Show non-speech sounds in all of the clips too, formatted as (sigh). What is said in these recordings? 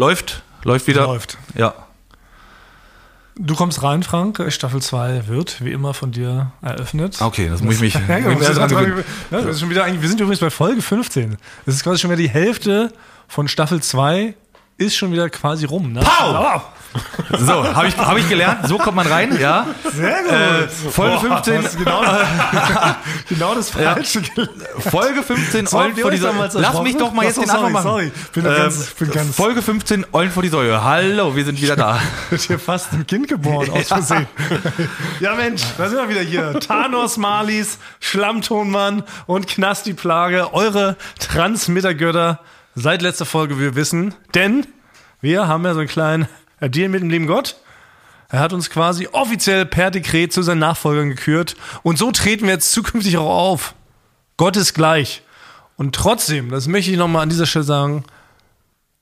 läuft, läuft wieder. Läuft. Ja. Du kommst rein, Frank. Staffel 2 wird wie immer von dir eröffnet. Okay, das muss ich mich. (laughs) Ja, muss das ist schon wieder eigentlich, wir sind übrigens bei Folge 15. Das ist quasi schon wieder die Hälfte von Staffel 2 ist schon wieder quasi rum. Ne? Pow! So, habe ich, hab ich gelernt. So kommt man rein, ja. Sehr gut. Äh, Folge Boah, 15. hast du Genau, (laughs) genau das Falsche gelernt. Folge 15, So Eulen vor die damals Lass mich doch mal jetzt Ach den Anfang machen. sorry. Bin ganz- bin ganz- Folge 15, Eulen vor die Säule. Hallo, wir sind wieder da. (laughs) Wird hier fast ein Kind geboren, (laughs) aus Versehen. ja, Mensch, da sind wir wieder hier. Thanos Malis, Schlammtonmann und Knasti Plage, eure Transmittergötter seit letzter Folge, wir wissen. Denn wir haben ja so einen kleinen Deal mit dem lieben Gott. Er hat uns quasi offiziell per Dekret zu seinen Nachfolgern gekürt. Und so treten wir jetzt zukünftig auch auf. Gott ist gleich. Und trotzdem, das möchte ich nochmal an dieser Stelle sagen,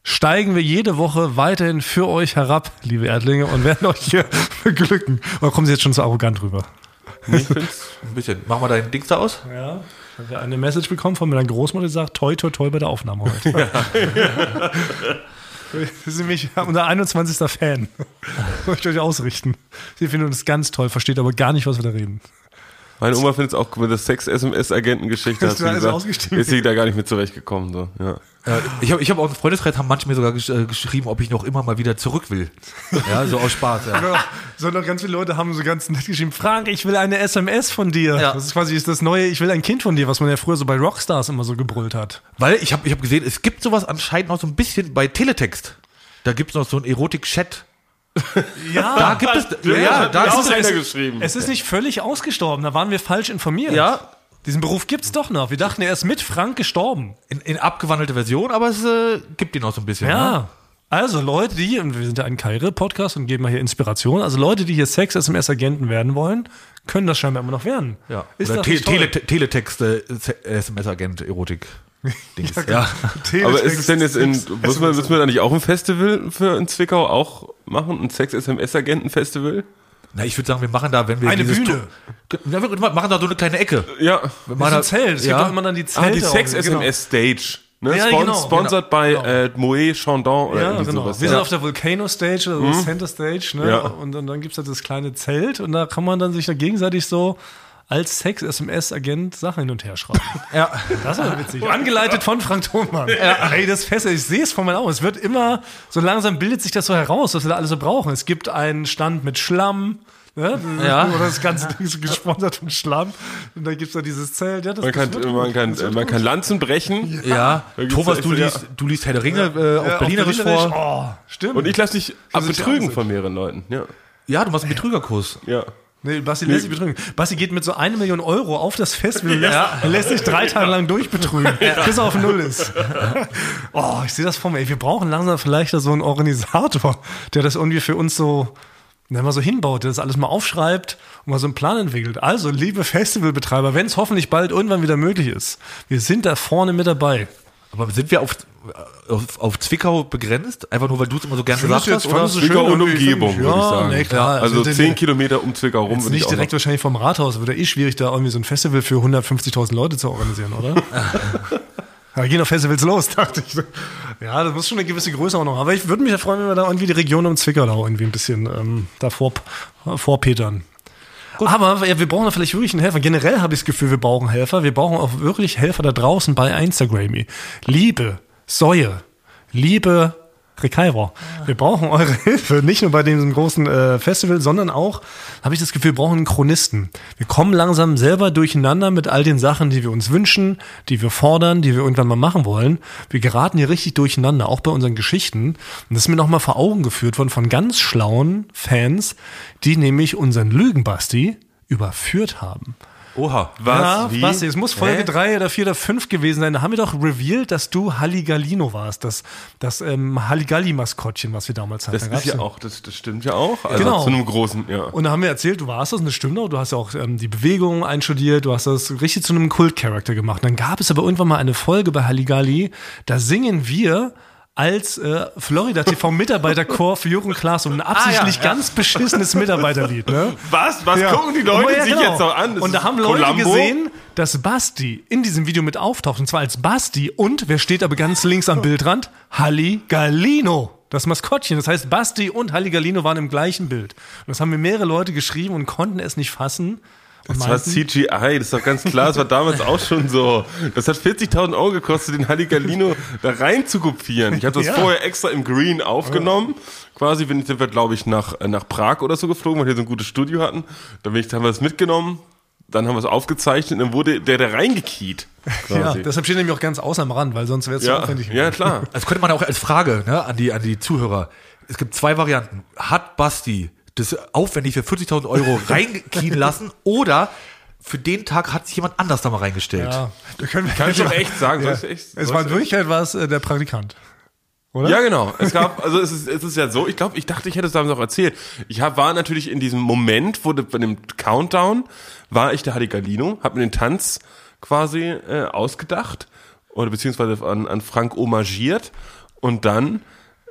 steigen wir jede Woche weiterhin für euch herab, liebe Erdlinge, und werden euch hier (laughs) beglücken. Oder kommen Sie jetzt schon so arrogant rüber? Ich find's ein bisschen. Mach mal dein Dings da aus. Ja. Ich habe ja eine Message bekommen von meiner Großmutter, die sagt, toi, toi, toi bei der Aufnahme heute. Sie (laughs) sind nämlich unser 21. Fan. (laughs) Möchte ich euch ausrichten. Sie finden uns ganz toll, versteht aber gar nicht, was wir da reden. Meine Oma findet es auch mit der Sex-SMS-Agenten-Geschichte, hat Ist sie da alles gesagt, ausgestiegen? ist sie da gar nicht mit zurechtgekommen. So. Ja. Ja, ich habe ich hab auch einen Freundeskreis, haben manche mir sogar gesch äh, geschrieben, ob ich noch immer mal wieder zurück will. Ja, so aus Spaß. Ja. (laughs) Ja, sondern ganz viele Leute haben so ganz nett geschrieben, Frank, ich will eine SMS von dir. Ja. Das ist quasi ist das neue, ich will ein Kind von dir, was man ja früher so bei Rockstars immer so gebrüllt hat. Weil ich habe ich hab gesehen, es gibt sowas anscheinend noch so ein bisschen bei Teletext. Da gibt's noch so einen Erotik-Chat. (laughs) Ja, Da gibt es, ja, ja, da ist auch es, es, geschrieben. Es ist nicht völlig ausgestorben, da waren wir falsch informiert. ja, Diesen Beruf gibt's doch noch. Wir dachten, er ist mit Frank gestorben. in, in abgewandelte Version, aber es äh, gibt ihn noch so ein bisschen. Ja. Ne? Also Leute, die, und wir sind ja ein Karriere-Podcast und geben mal hier Inspiration, also Leute, die hier Sex-SMS-Agenten werden wollen, können das scheinbar immer noch werden. Ja. Ist Oder das Te nicht Dings. ja, (laughs) Aber ist es denn jetzt in, muss man, müssen wir da nicht auch ein Festival für in Zwickau auch machen? Ein Sex-SMS-Agenten-Festival? Na, ich würde sagen, wir machen da, wenn wir Eine Bühne. Ja, wir machen da so eine kleine Ecke. Ja. Wir machen da- ein Zelt. Es ja. gibt doch immer dann die Zelte. Ah, die. Sex-SMS-Stage. Ne? Ja, Spon genau, sponsored bei genau. äh, Moet Chandon oder Ja, irgendwie genau. sowas. Wir ja. sind auf der Volcano Stage, also Center Stage, ne? Ja. Und dann, dann gibt es halt das kleine Zelt und da kann man dann sich da gegenseitig so als Sex-SMS-Agent Sachen hin und her schreiben. (laughs) Ja. Das ist ja witzig. (laughs) Angeleitet von Frank Thonmann. Ja. Ey, das Fest, ich sehe es von meinen Augen. Es wird immer, so langsam bildet sich das so heraus, was wir da alles so brauchen. Es gibt einen Stand mit Schlamm. Ne? Ja. Oder das ganze (laughs) Ding ist gesponsert von Schlamm. Und dann gibt es da dieses Zelt. Ja, das, Man kann, wird man kann, man gut. kann Lanzen brechen. Ja, Da gibt's Thomas, du ja. liest, du liest Herr der Ringe äh, Ja, auf Berlinerisch vor. Oh, stimmt. Und ich lasse dich betrügen ja, von mehreren Leuten. Ja. Ja, du machst einen Betrügerkurs. Ja. Nee, Basti lässt sich betrügen. Basti geht mit so eine Million Euro auf das Festival und (laughs) lässt, sich drei Tage lang durchbetrügen, bis er auf Null ist. (laughs) oh, ich sehe das vor mir. Ey, wir brauchen langsam vielleicht so einen Organisator, der das irgendwie für uns so, der mal so hinbaut, der das alles mal aufschreibt und mal so einen Plan entwickelt. Also, liebe Festivalbetreiber, wenn es hoffentlich bald irgendwann wieder möglich ist, wir sind da vorne mit dabei. Aber sind wir auf, auf, auf Zwickau begrenzt? Einfach nur, weil du es immer so gerne gesagt hast? Oder? du Zwickau und? Umgebung, Ja, würde ich sagen. nee, klar. Also Also, 10 Kilometer um Zwickau rum Jetzt würde ich nicht direkt wahrscheinlich vom Rathaus, wird ja eh schwierig, da irgendwie so ein Festival für 150.000 Leute zu organisieren, oder? (laughs) Da gehen doch Festivals los, (laughs) dachte ich. Ja, das muss schon eine gewisse Größe auch noch. Aber ich würde mich ja freuen, wenn wir da irgendwie die Region um Zwickau irgendwie ein bisschen ähm, davor vorpetern. Aber ja, wir brauchen da vielleicht wirklich einen Helfer. Generell habe ich das Gefühl, wir brauchen Helfer. Wir brauchen auch wirklich Helfer da draußen bei Instagram. Liebe Säue, liebe Rekairer, wir brauchen eure (laughs) Hilfe. Nicht nur bei diesem großen äh, Festival, sondern auch, habe ich das Gefühl, wir brauchen einen Chronisten. Wir kommen langsam selber durcheinander mit all den Sachen, die wir uns wünschen, die wir fordern, die wir irgendwann mal machen wollen. Wir geraten hier richtig durcheinander, auch bei unseren Geschichten. Und das ist mir nochmal vor Augen geführt worden von ganz schlauen Fans, die nämlich unseren Lügenbasti überführt haben. Oha. Was? Ja, Wie? Basti, es muss Folge Hä? 3 oder 4 oder 5 gewesen sein. Da haben wir doch revealed, dass du Halligalino warst. Das, das ähm, Halligalli-Maskottchen, was wir damals hatten. Das Da ist ja auch, das, das stimmt ja auch. Also Genau. zu einem großen, ja. Und da haben wir erzählt, du warst das, und das stimmt auch. Du hast ja auch ähm, die Bewegung einstudiert, du hast das richtig zu einem Kult-Charakter gemacht. Dann gab es aber irgendwann mal eine Folge bei Halligalli, da singen wir als äh, Florida TV Mitarbeiterchor für Jürgen Klaas und ein absichtlich Ah, ja, ja. ganz beschissenes Mitarbeiterlied, ne? Was? Was Ja. gucken die Leute sich genau. jetzt noch an? Das und da haben Leute Columbo? gesehen, dass Basti in diesem Video mit auftaucht. Und zwar als Basti und, wer steht aber ganz links am Bildrand? Halli Gallino. das Maskottchen. Das heißt, Basti und Halligalino waren im gleichen Bild. Und das haben mir mehrere Leute geschrieben und konnten es nicht fassen. Das war CGI, das ist doch ganz klar, das war damals auch schon so. Das hat 40.000 Euro gekostet, den Halligalino da rein zu kopieren. Ich habe das Ja. vorher extra im Green aufgenommen. Quasi bin ich, sind wir, glaube ich, nach, äh, nach Prag oder so geflogen, weil wir hier so ein gutes Studio hatten. Dann bin ich, haben wir das mitgenommen, dann haben wir es aufgezeichnet und dann wurde der da reingekiet. ja, deshalb steht nämlich auch ganz außer am Rand, weil sonst wäre es Ja, aufwendig. ja, klar. Das könnte man auch als Frage ne, an, die, an die Zuhörer. Es gibt zwei Varianten. Hat Basti das aufwendig für 40.000 Euro (laughs) reinkien lassen oder für den Tag hat sich jemand anders da mal reingestellt? Ja, da können wir Kann ich doch echt sagen. Ja. Soll ich echt, Es war in Wirklichkeit war es äh, der Praktikant. Oder? Ja, genau. Es gab, also es ist, es ist ja so, ich glaube, ich dachte, ich hätte es damals auch erzählt. Ich hab, war natürlich in diesem Moment, wo de, bei dem Countdown, war ich der Halligalino, hab mir den Tanz quasi äh, ausgedacht oder beziehungsweise an, an Frank homagiert und dann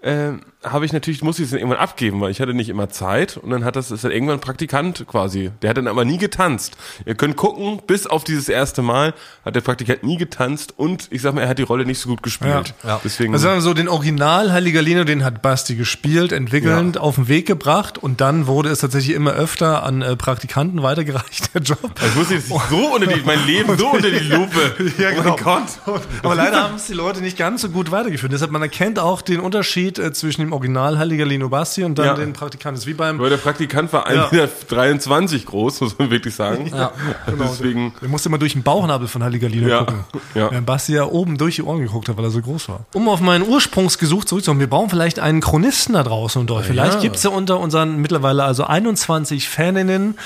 äh, habe ich natürlich, musste ich es dann irgendwann abgeben, weil ich hatte nicht immer Zeit und dann hat das, ist dann irgendwann ein Praktikant quasi. Der hat dann aber nie getanzt. Ihr könnt gucken, bis auf dieses erste Mal hat der Praktikant nie getanzt und ich sag mal, er hat die Rolle nicht so gut gespielt. Ja. Ja. Deswegen. Also sagen wir so, den Original Halligalino, den hat Basti gespielt, entwickelnd, auf den Weg gebracht und dann wurde es tatsächlich immer öfter an äh, Praktikanten weitergereicht, der Job. Ich wusste jetzt so unter die, mein Leben so unter die Lupe. (laughs) Ja, Oh genau. mein Gott. Aber leider haben es die Leute nicht ganz so gut weitergeführt. Deshalb, man erkennt auch den Unterschied äh, zwischen dem Original Halligalino Basti und dann Ja. den Praktikanten. Das ist wie beim, Weil der Praktikant war 1,23 Meter (laughs) groß, muss man wirklich sagen. Ja. Deswegen, der musste immer durch den Bauchnabel von Halligalino Ja. gucken. Ja. Während Basti ja oben durch die Ohren geguckt hat, weil er so groß war. Um auf meinen Ursprungsgesuch zurückzukommen, wir brauchen vielleicht einen Chronisten da draußen unter euch. Vielleicht Ja. gibt's ja unter unseren mittlerweile also 21 Faninnen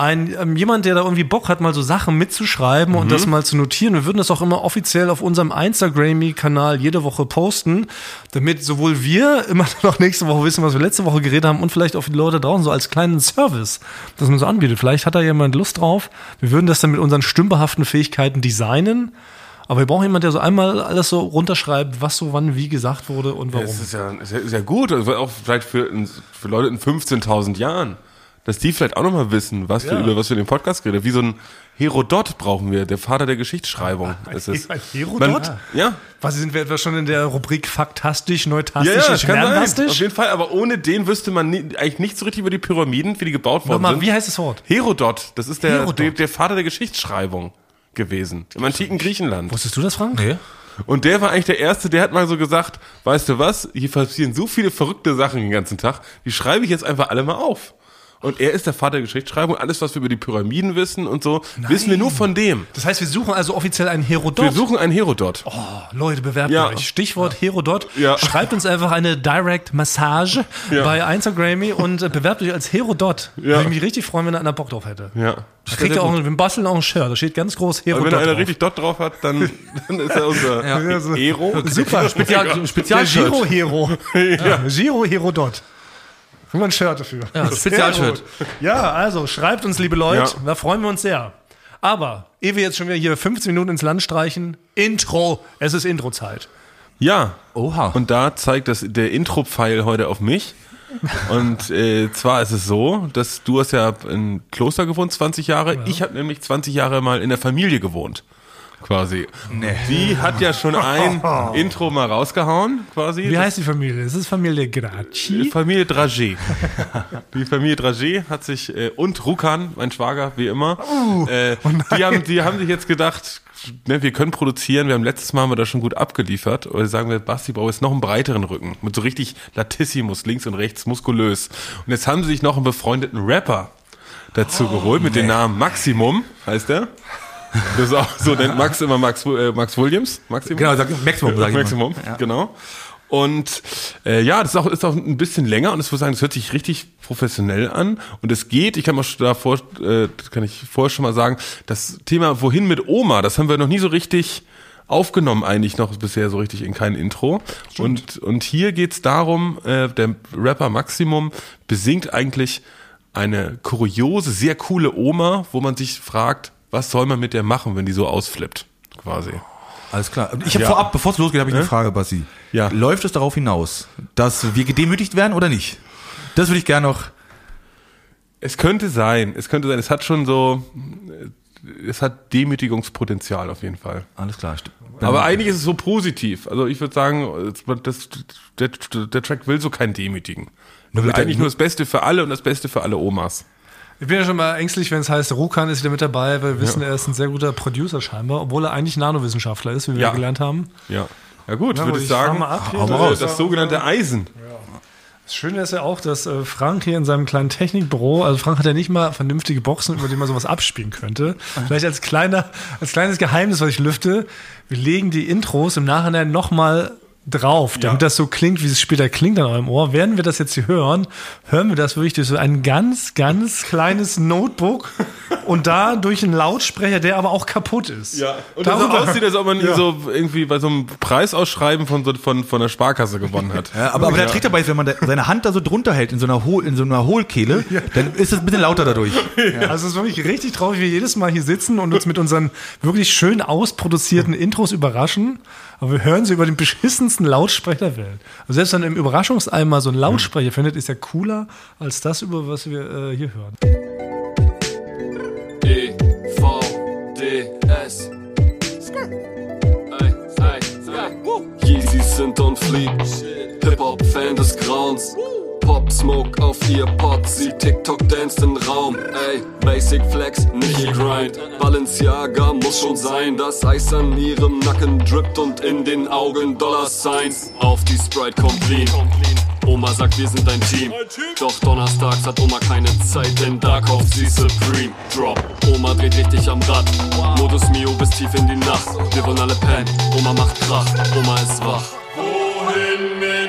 ein, ähm, jemand, der da irgendwie Bock hat, mal so Sachen mitzuschreiben und das mal zu notieren. Wir würden das auch immer offiziell auf unserem Instagram-Kanal jede Woche posten, damit sowohl wir immer (laughs) noch nächste Woche wissen, was wir letzte Woche geredet haben und vielleicht auch die Leute draußen so als kleinen Service, das man so anbietet. Vielleicht hat da jemand Lust drauf. Wir würden das dann mit unseren stümperhaften Fähigkeiten designen. Aber wir brauchen jemanden, der so einmal alles so runterschreibt, was so wann wie gesagt wurde und warum. ist ja, es ist ja gut, also auch vielleicht für, für Leute in 15.000 Jahren, dass die vielleicht auch nochmal wissen, was wir, Ja. über was wir in dem Podcast geredet haben. Wie so ein Herodot brauchen wir, der Vater der Geschichtsschreibung. ist es. ein Herodot? Man, ja. Was sind wir etwa schon in der Rubrik faktastisch, neutastisch, Ja, ja, kann sein. Auf jeden Fall, aber ohne den wüsste man nie, eigentlich nicht so richtig über die Pyramiden, wie die gebaut worden Nochmal, sind. wie heißt das Wort? Herodot, das ist der, Herodot. der, der Vater der Geschichtsschreibung gewesen. Im antiken Griechenland. Wusstest du das, Frank? Nee. Und der war eigentlich der Erste, der hat mal so gesagt, weißt du was, hier passieren so viele verrückte Sachen den ganzen Tag, die schreibe ich jetzt einfach alle mal auf. Und er ist der Vater der Geschichtsschreibung. Alles, was wir über die Pyramiden wissen und so, wissen wir nur von dem. Das heißt, wir suchen also offiziell einen Herodot. Wir suchen einen Herodot. oh, Leute, bewerbt Ja. euch. Stichwort Herodot. Ja. Schreibt uns einfach eine Direct Massage Ja. bei Instagrammy und äh, bewerbt euch als Herodot. Ja. Würde ich mich richtig freuen, wenn da einer Bock drauf hätte. Ja. Da kriegt ihr auch, wir basteln auch ein Shirt. Da steht ganz groß Und Herodot wenn da einer drauf. richtig Dot drauf hat, dann, dann ist er unser Ja. Hero. Super. Spezial, Der Spezialshirt. Giro-Hero. ja. Giro-Herodot. Haben wir ein Shirt dafür. Ja, Spezialshirt. Sehr gut. Ja, also schreibt uns, liebe Leute. Ja. Da freuen wir uns sehr. Aber, ehe wir jetzt schon wieder hier 15 Minuten ins Land streichen, Intro. Es ist Intro-Zeit. Ja. Oha. Und da zeigt das der Intro-Pfeil heute auf mich. Und äh, zwar ist es so, dass du hast ja in Kloster gewohnt, 20 Jahre. Ich habe nämlich 20 Jahre mal in der Familie gewohnt. Quasi. Nee. Die hat ja schon ein (laughs) Intro mal rausgehauen, quasi. Wie heißt die Familie? Es ist Familie Graci. Familie Dragé. Die Familie Dragé (laughs) hat sich, äh, und Rukan, mein Schwager, wie immer, äh, die, haben, die haben sich jetzt gedacht, ne, wir können produzieren, wir haben letztes Mal haben wir da schon gut abgeliefert, oder sagen wir, Basti braucht jetzt noch einen breiteren Rücken, mit so richtig Latissimus, links und rechts, muskulös. Und jetzt haben sie sich noch einen befreundeten Rapper dazu geholt, mit dem Namen Maximum, heißt er. Das ist auch, so nennt Max immer Max, äh, Max Williams. Maximum. Genau, sag Maximum, sag ich. Maximum, genau. Und äh, ja, das ist auch, ist auch ein bisschen länger und ich muss sagen, es hört sich richtig professionell an und es geht, ich kann mal davor, äh, das kann ich vorher schon mal sagen, das Thema Wohin mit Oma, das haben wir noch nie so richtig aufgenommen eigentlich noch bisher so richtig in kein Intro. Und, und hier geht's darum, äh, der Rapper Maximum besingt eigentlich eine kuriose, sehr coole Oma, wo man sich fragt, was soll man mit der machen, wenn die so ausflippt, quasi. Alles klar. Ich habe Ja. vorab, bevor es losgeht, habe ich eine Frage, Basti. Ja. Läuft es darauf hinaus, dass wir gedemütigt werden oder nicht? Das würde ich gerne noch. Es könnte sein, es könnte sein, es hat schon so, es hat Demütigungspotenzial auf jeden Fall. Alles klar. Aber eigentlich ist es so positiv. Also ich würde sagen, das, der, der Track will so kein Demütigen. Er will eigentlich nur das Beste für alle und das Beste für alle Omas. Ich bin ja schon mal ängstlich, wenn es heißt, Rukan ist wieder mit dabei, weil wir wissen, er ist ein sehr guter Producer scheinbar, obwohl er eigentlich Nanowissenschaftler ist, wie wir Ja. gelernt haben. Ja. Ja gut, Na würde ich sagen, mal ab hier. äh, Hau mal das, sogenannte Eisen. Das Schöne ist ja auch, dass äh, Frank hier in seinem kleinen Technikbüro, also Frank hat ja nicht mal vernünftige Boxen, über die man sowas abspielen könnte. Vielleicht als kleiner, als kleines Geheimnis, was ich lüfte, wir legen die Intros im Nachhinein nochmal drauf, damit Ja. das so klingt, wie es später klingt an eurem Ohr. Werden wir das jetzt hier hören, hören wir das wirklich durch so ein ganz, ganz kleines Notebook und da durch einen Lautsprecher, der aber auch kaputt ist. Ja, und das so Darüber- aussieht, als ob man Ja. so irgendwie bei so einem Preisausschreiben von, so, von, von der Sparkasse gewonnen hat. (laughs) Ja, aber, aber der Trick dabei ist, wenn man da seine Hand da so drunter hält in so einer, Hohl, in so einer Hohlkehle, (laughs) dann ist es ein bisschen lauter dadurch. (laughs) Also es ist wirklich richtig traurig, wie wir jedes Mal hier sitzen und uns mit unseren wirklich schön ausproduzierten Intros überraschen. Aber wir hören sie über den beschissensten Lautsprecher der Welt. Also selbst wenn ihr im Überraschungseimer so einen Lautsprecher findet, ist ja cooler als das, über was wir äh, hier hören. E V D S. Yeezys sind on fleek. Hip-Hop-Fan des Grauens. Pop Smoke auf ihr Pod, sie TikTok dance den Raum. Ey, Basic Flex, nicht Grind. Balenciaga muss schon sein, das Eis an ihrem Nacken drippt und in den Augen Dollar Signs. Auf die Sprite kommt lean. Oma sagt, wir sind ein Team. Doch donnerstags hat Oma keine Zeit, denn da kauft sie Supreme. Drop. Oma dreht richtig am Rad. Modus Mio bis tief in die Nacht. Wir wollen alle pennen. Oma macht Krach. Oma ist wach. Wohin mit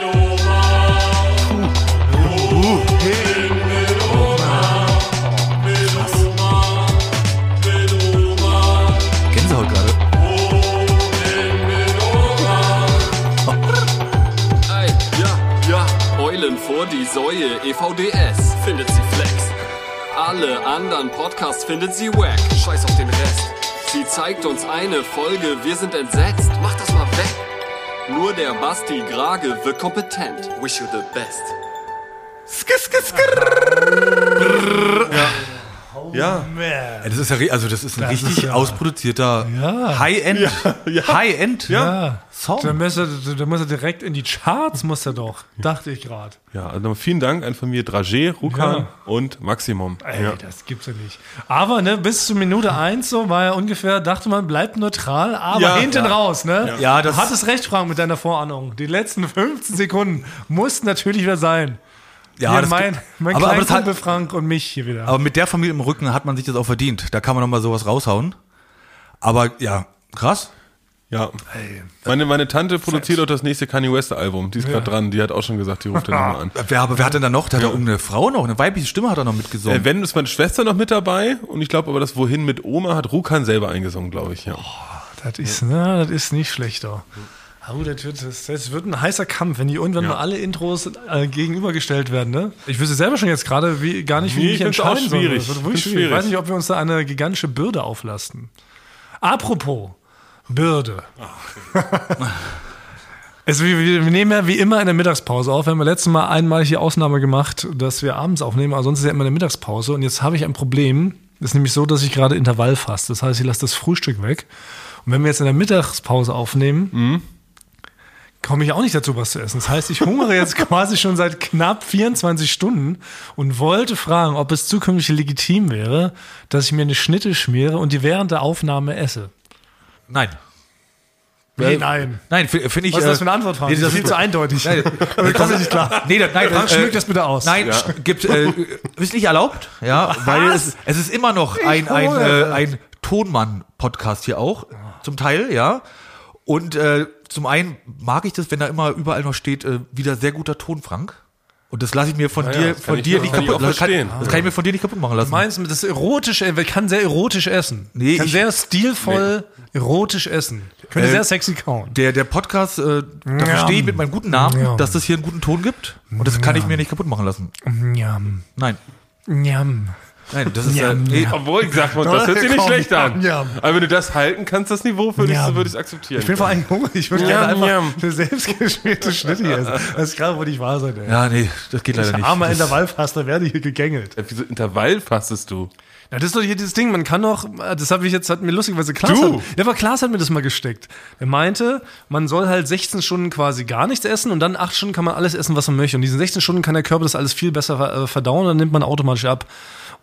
Vor die Säue, EVDS, findet sie flex. Alle anderen Podcasts findet sie wack. Scheiß auf den Rest. Sie zeigt uns eine Folge, wir sind entsetzt. Mach das mal weg. Nur der Basti Grage wird kompetent. Wish you the best. Ja. Ja, das ist ja, also das ist ein richtig ausproduzierter Ja. High-End, High-End Ja. Song. Da muss, er, da muss er direkt in die Charts, muss er doch. Dachte ich gerade. Ja, also vielen Dank an von mir Dragé, Rukan Ja. und Maximum. Ey, ja. das gibt's ja nicht. Aber ne, bis zur Minute eins so war er ungefähr, dachte man, bleibt neutral, aber Ja. hinten raus, ne? Ja, das- du hattest recht, Frank, mit deiner Vorahnung. Die letzten 15 Sekunden mussten natürlich wieder sein. Ja, Hier das mein, mein aber, aber, hat, Frank und mich hier wieder. aber mit der Familie im Rücken hat man sich das auch verdient. Da kann man noch mal sowas raushauen. Aber ja, krass. Ja. Meine, meine Tante produziert auch das nächste Kanye West Album. Die ist gerade dran. Die hat auch schon gesagt, die ruft den nochmal an. (laughs) Wer, aber wer hat denn da noch? Da hat er irgendeine Frau noch, eine weibliche Stimme hat er noch mitgesungen. Äh, wenn ist meine Schwester noch mit dabei und ich glaube aber das Wohin mit Oma hat Rukan selber eingesungen, glaube ich. Ja. das ist, na, das ist nicht schlechter. Oh, das, wird, das, wird ein heißer Kampf, wenn die irgendwann Ja. mal alle Intros äh, gegenübergestellt werden. Ne? Ich wüsste selber schon jetzt gerade wie, gar nicht, wie Nee, ich entscheiden soll. schwierig. Das Find's schwierig. Ich schwierig. weiß nicht, ob wir uns da eine gigantische Bürde auflasten. Apropos Bürde. (laughs) Es, wir, wir wir nehmen ja wie immer in der Mittagspause auf. Wir haben ja letztes Mal einmalig die Ausnahme gemacht, dass wir abends aufnehmen, aber sonst ist ja immer eine Mittagspause. Und jetzt habe ich ein Problem. Das ist nämlich so, dass ich gerade Intervall fasse. Das heißt, ich lasse das Frühstück weg. Und wenn wir jetzt in der Mittagspause aufnehmen, komme ich auch nicht dazu, was zu essen. Das heißt, ich hungere jetzt (laughs) quasi schon seit knapp 24 Stunden und wollte fragen, ob es zukünftig legitim wäre, dass ich mir eine Schnitte schmiere und die während der Aufnahme esse. Nein. Wie Äh, nein? Nein, finde ich. Was ist das äh, für eine Antwort, Frank? nee, das das ist viel zu eindeutig. Nein, (laughs) ich komme nicht klar. (laughs) Nee, das, nein, Frank, äh, schmück das bitte aus. Nein, st- gibt, äh, ist nicht erlaubt, ja, weil es, es ist immer noch ein, ein, äh, ein Tonmann-Podcast hier auch, zum Teil, ja. Und äh, zum einen mag ich das, wenn da immer überall noch steht, äh, wieder sehr guter Ton, Frank. Und das lasse ich mir von ja, dir, von dir nicht kaputt auch das kann, das kann ich mir von dir nicht kaputt machen lassen. Meinst du, das erotisch, ich kann sehr erotisch essen. Nee, kann ich- sehr stilvoll erotisch essen. Könnte Äh, sehr sexy kauen. Der, der Podcast, äh, da Ja. verstehe ich mit meinem guten Namen, Ja. dass das hier einen guten Ton gibt. Und das kann ich mir nicht kaputt machen lassen. Njam. Nein. Njam. Nein, das ist Ja, äh. Obwohl, ich sag mal, das hört sich nicht schlecht an. Aber wenn du das halten kannst, das Niveau, würde ich es akzeptieren. Ich bin vor allem hungrig. Ich würde gerne einfach njam. eine selbstgeschmierte Schnitte hier essen. Das ist gerade, wo ich wahr sein, ey. Ja, nee, das geht leider nicht. Armer Intervallfaster werde hier gegängelt. Wieso Intervall fastest du? Ja, das ist doch hier dieses Ding, man kann doch, das habe ich jetzt, hat mir lustigerweise Klaas, Du? Hat, ja, aber Klaas hat mir das mal gesteckt. Er meinte, man soll halt 16 Stunden quasi gar nichts essen und dann 8 Stunden kann man alles essen, was man möchte. Und diesen 16 Stunden kann der Körper das alles viel besser äh, verdauen, dann nimmt man automatisch ab.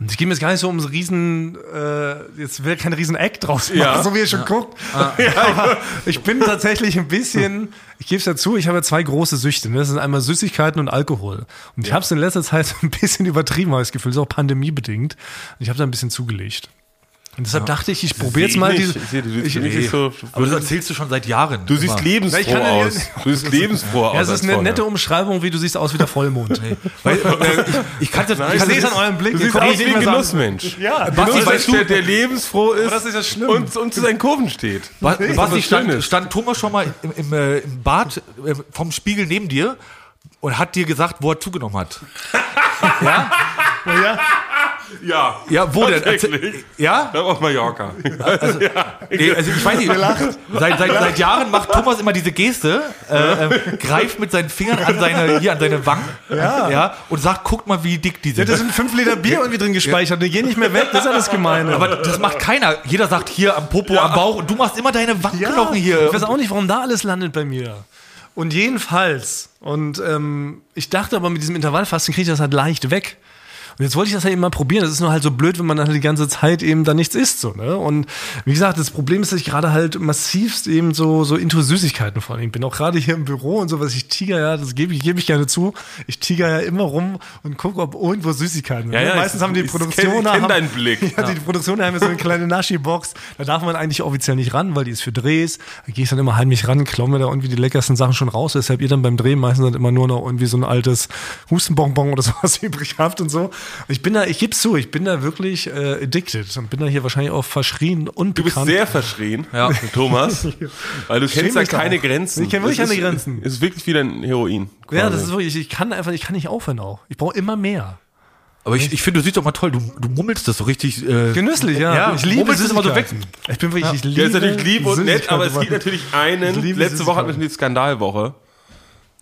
Und ich gehe mir jetzt gar nicht so um so riesen, äh, jetzt will kein riesen Eck draus machen, Ja. so wie ihr schon guckt. (laughs) aber ich bin tatsächlich ein bisschen, ich gebe es dazu, ich habe ja zwei große Süchte. Ne? Das sind einmal Süßigkeiten und Alkohol. Und ich habe es in letzter Zeit (laughs) ein bisschen übertrieben, habe ich das Gefühl, das ist auch pandemiebedingt. Und ich habe da ein bisschen zugelegt. Und deshalb dachte ich, ich probiere jetzt mal Ich diese. sehe, du ich- ich- so, Aber das erzählst du schon seit Jahren. du siehst immer. lebensfroh Ich ja- aus. Du siehst (laughs) lebensfroh aus. Ja, es als ist eine vorher. nette Umschreibung, wie du siehst aus wie der Vollmond. (laughs) Weil, äh, ich, ich kann das, Nein, ich Ich sehe es das, an eurem Blick. Du siehst aus wie ein Genussmensch. Ja, Basti, Genuss, weißt du- der, der lebensfroh ist, das ist ja schlimm. Und, und zu seinen Kurven steht. Das was ich stand, stand Thomas schon mal im, im, äh, im Bad äh, vom Spiegel neben dir und hat dir gesagt, wo er zugenommen hat. (laughs) ja. Ja. Ja, wo denn? Erzähl- Ja? Ja, auf Mallorca. (laughs) Nee, also ich weiß nicht, seit, seit, seit Jahren macht Thomas immer diese Geste, äh, äh, greift mit seinen Fingern an seine, hier an seine Wangen Ja. Ja, und sagt, guck mal, wie dick die Ja, sind. da sind fünf Liter Bier irgendwie drin gespeichert. Die gehen nicht mehr weg. Das ist ja das Gemeine. aber das macht keiner. Jeder sagt hier am Popo, am Bauch und du machst immer deine Wangenknochen hier. Ich weiß auch nicht, warum da alles landet bei mir. Und jedenfalls, und ähm, ich dachte aber, mit diesem Intervallfasten kriege ich das halt leicht weg. Und jetzt wollte ich das halt eben mal probieren. Das ist nur halt so blöd, wenn man dann halt die ganze Zeit eben da nichts isst. So, ne? Und wie gesagt, das Problem ist, dass ich gerade halt massivst eben so, so into Süßigkeiten vor allem bin. Auch gerade hier im Büro und so, was ich tiger ja, das gebe ich, gebe ich gerne zu. Ich tiger ja immer rum und gucke, ob irgendwo Süßigkeiten sind. Ja, ne? ja, Meistens ich- haben die Produktionen. ich kenn haben- deinen Blick. Ja, die Produktion haben ja so eine kleine Naschi-Box. Da darf man eigentlich offiziell nicht ran, weil die ist für Drehs. Da gehe ich dann immer heimlich ran, klaue mir da irgendwie die leckersten Sachen schon raus. Deshalb ihr dann beim Drehen meistens dann immer nur noch irgendwie so ein altes Hustenbonbon oder (laughs) sowas übrig habt und so. Ich bin da, ich gebe zu, ich bin da wirklich äh, addicted und bin da hier wahrscheinlich auch verschrien und Du bist sehr verschrien, (laughs) Thomas, (laughs) weil du kennst da keine auch. Grenzen. Ich kenn wirklich keine ist- Grenzen. Es ist wirklich wie ein Heroin. ja, quasi. das ist wirklich, ich kann einfach, ich kann nicht aufhören auch. Ich brauche immer mehr. Aber ich, ich finde, du siehst doch mal toll, du, du mummelst das so richtig. Äh, Genüsslich, ja. Ja, ich liebe es immer so weg. Ich bin wirklich, ich liebe Der ist natürlich lieb und nett, aber es gibt natürlich einen. Letzte Woche hatten wir schon die Skandalwoche.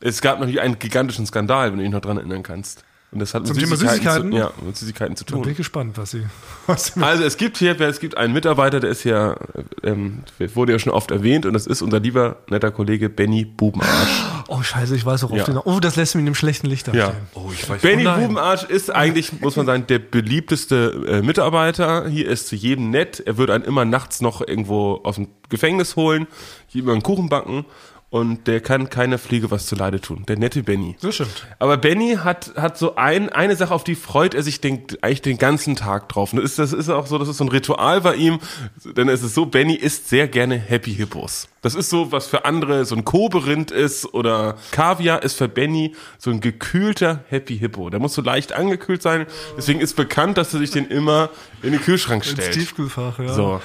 Es gab natürlich einen gigantischen Skandal, wenn du dich noch dran erinnern kannst. Und das hat mit Zum Thema Süßigkeiten? Zu, ja, mit Süßigkeiten zu Bin tun. ich gespannt, was sie. (laughs) Was sie Also es gibt hier, es gibt einen Mitarbeiter, der ist ja, ähm, wurde ja schon oft erwähnt und das ist unser lieber netter Kollege Benny Bubenarsch. (gasps) oh, scheiße, ich weiß auch auf Ja. den. Oh, das lässt mich in dem schlechten Licht Ja. dastehen. oh, ich weiß Benny. Bubenarsch ist eigentlich, muss man sagen, der beliebteste äh, Mitarbeiter. Hier ist zu jedem nett. Er würde einen immer nachts noch irgendwo aus dem Gefängnis holen, immer einen Kuchen backen und der kann keiner Fliege was zuleide tun. Der nette Benny. Das stimmt. Aber Benny hat, hat so ein, eine Sache, auf die freut er sich den, eigentlich den ganzen Tag drauf. Und das ist, das ist auch so, das ist so ein Ritual bei ihm. Denn es ist so, Benny isst sehr gerne Happy Hippos. Das ist so, was für andere so ein Koberind ist oder Kaviar ist für Benny so ein gekühlter Happy Hippo. Der muss so leicht angekühlt sein. Deswegen ist bekannt, dass er sich den immer in den Kühlschrank Ins stellt. Tiefkühlfach, ja. So.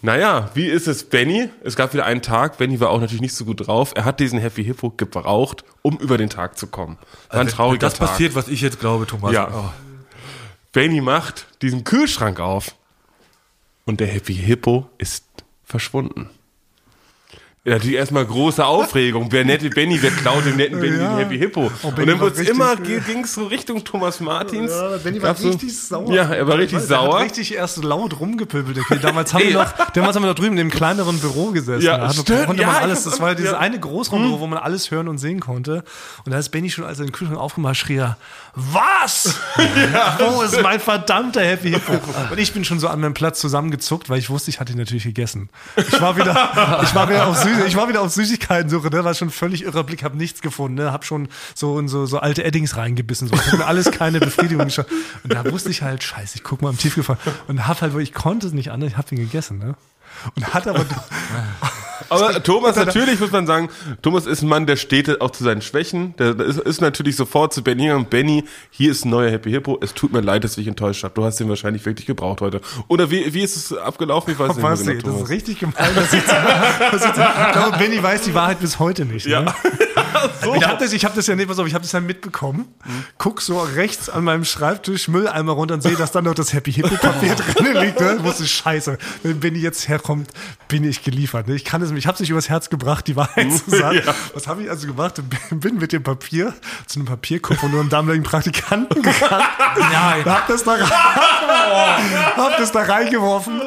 Naja, wie ist es Benny? Es gab wieder einen Tag, Benny war auch natürlich nicht so gut drauf. Er hat diesen Happy Hippo gebraucht, um über den Tag zu kommen. War ein Wenn trauriger das Tag. passiert, was ich jetzt glaube, Thomas. Ja. Oh. Benny macht diesen Kühlschrank auf und der Happy Hippo ist verschwunden. Ja, natürlich erstmal große Aufregung. Wer nette Benny, wer klaut dem netten Benny Ja. den Happy Hippo? Oh, und dann richtig- immer, ging es so Richtung Thomas Martins. Ja, Benny war so- richtig sauer. Ja, er war richtig hat sauer. richtig erst laut rumgepöbelt. Damals haben, wir (laughs) noch, damals haben wir noch drüben in dem kleineren Büro gesessen. Ja, da hat, stimmt. konnte man Ja, alles, ich das war dieses eine Großraumbüro, wo man alles hören und sehen konnte. Und da ist Benny schon, als er den Kühlschrank aufgemacht hat, schrie er, was? (laughs) Wo ist mein verdammter Happy Hippo? Und ich bin schon so an meinem Platz zusammengezuckt, weil ich wusste, ich hatte ihn natürlich gegessen. Ich war wieder, (laughs) ich war wieder auf, Süß, ich war wieder auf Süßigkeiten-Suche, ne? war schon völlig irrer Blick, habe nichts gefunden, ne? hab schon so in so, so alte Eddings reingebissen, so. Ich mir alles keine Befriedigung geschafft. Und da wusste ich halt, scheiße, ich guck mal im Tiefgefallen und hab halt, ich konnte es nicht anders, ich hab ihn gegessen, ne? Und hat aber, (laughs) Aber (laughs) Thomas, natürlich muss man sagen, Thomas ist ein Mann, der steht auch zu seinen Schwächen. Der, ist, ist natürlich sofort zu Benny und Benny, hier ist ein neuer Happy Hippo. Es tut mir leid, dass ich dich enttäuscht habe. Du hast den wahrscheinlich wirklich gebraucht heute. Oder wie, wie ist es abgelaufen? Ich weiß nicht was, genau, das ist richtig gemein, dass ich, (laughs) dass ich, ich glaube, Benny weiß die Wahrheit bis heute nicht. Ne? (laughs) (laughs) Ja. Ich habe das, ich hab das ja nicht, pass auf, ich habe das ja mitbekommen. Guck so rechts an meinem Schreibtisch, Mülleimer runter und sehe, dass da noch das Happy Hippo Papier (laughs) drin liegt. Ne? Ich wusste, scheiße, wenn Benny jetzt herkommt, bin ich geliefert. Ne? Ich kann es, ich habe es nicht übers Herz gebracht, die Wahrheit zu (laughs) sagen. Ja. Was habe ich also gemacht? Bin mit dem Papier zu einem Papierkopf und nur einem damaligen Praktikanten gegangen. Nein. Hab das da, rein, hab das da reingeworfen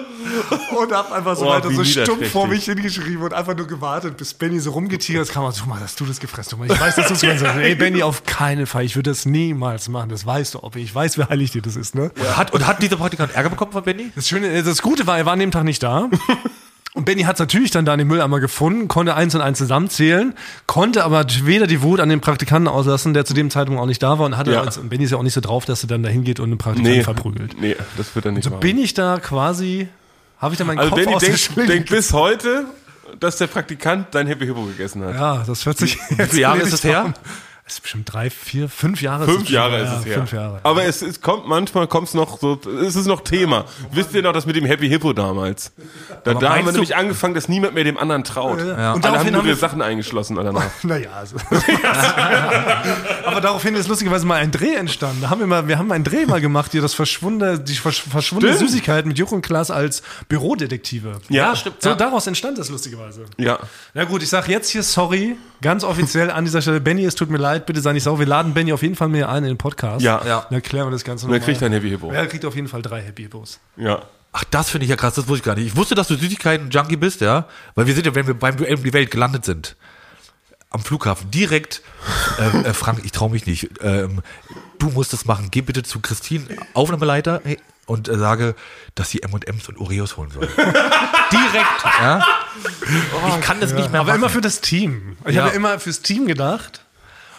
und hab einfach so Oh, weiter so stumpf vor mich hingeschrieben und einfach nur gewartet, bis Benny so rumgetigert ist. Kam und so, mal, hast du das gefressen? Ich weiß, dass du es hast. Ey, Benny, auf keinen Fall. Ich würde das niemals machen. Das weißt du, ob ich weiß, wie heilig dir das ist, ne? Hat, und hat dieser Praktikant Ärger bekommen von Benny? Das Schöne, das Gute war, er war an dem Tag nicht da. Und Benny hat es natürlich dann da in den Mülleimer gefunden, konnte eins und eins zusammenzählen, konnte aber weder die Wut an den Praktikanten auslassen, der zu dem Zeitpunkt auch nicht da war und hatte Ja. und Benny ist ja auch nicht so drauf, dass er dann da hingeht und einen Praktikanten Nee, verprügelt. nee, das wird er nicht So machen. bin ich da quasi, habe ich da meinen Also Kopf Benny denkt, denkt bis heute, dass der Praktikant dein Happy Hippo gegessen hat. Ja, das hört sich. Wie viele Jahre ist das her? Es ist bestimmt drei, vier, fünf Jahre. Fünf es schon, Jahre ja, ist es her. Fünf Jahre. Aber es, es kommt manchmal kommt es noch so, es ist noch Thema. Wisst ihr noch das mit dem Happy Hippo damals? Da, da haben wir nämlich angefangen, dass niemand mehr dem anderen traut. Ja. Und alle haben daraufhin nur haben wir- ihre Sachen eingeschlossen danach. (laughs) Naja, also. (laughs) Aber daraufhin ist lustigerweise mal ein Dreh entstanden. Da haben wir mal, wir haben einen Dreh mal gemacht, hier das verschwundene, die versch verschwundene. Süßigkeit mit Juch und Klaas als Bürodetektive. Ja, stimmt. So, Ja. daraus entstand das lustigerweise. Ja. Na gut, ich sag jetzt hier sorry, ganz offiziell an dieser Stelle. Benny, es tut mir leid, bitte sei nicht sauer. Wir laden Benny auf jeden Fall mehr ein in den Podcast. Ja. Ja. Dann erklären wir das Ganze Und dann nochmal. kriegt er ein Happy Hippo. Ja, er kriegt auf jeden Fall drei Happy Hippos. Ja. Ach, das finde ich ja krass, das wusste ich gar nicht. Ich wusste, dass du Süßigkeiten-Junkie bist, ja. Weil wir sind ja, wenn wir beim Duell um die Welt gelandet sind, am Flughafen, direkt, äh, äh, Frank, ich traue mich nicht, ähm, du musst das machen. Geh bitte zu Christine, Aufnahmeleiter, hey, und äh, sage, dass sie M&M's und Oreos holen soll. (laughs) direkt, ja. ich kann das nicht mehr Aber machen. immer für das Team. Ich Ja. habe immer fürs Team gedacht.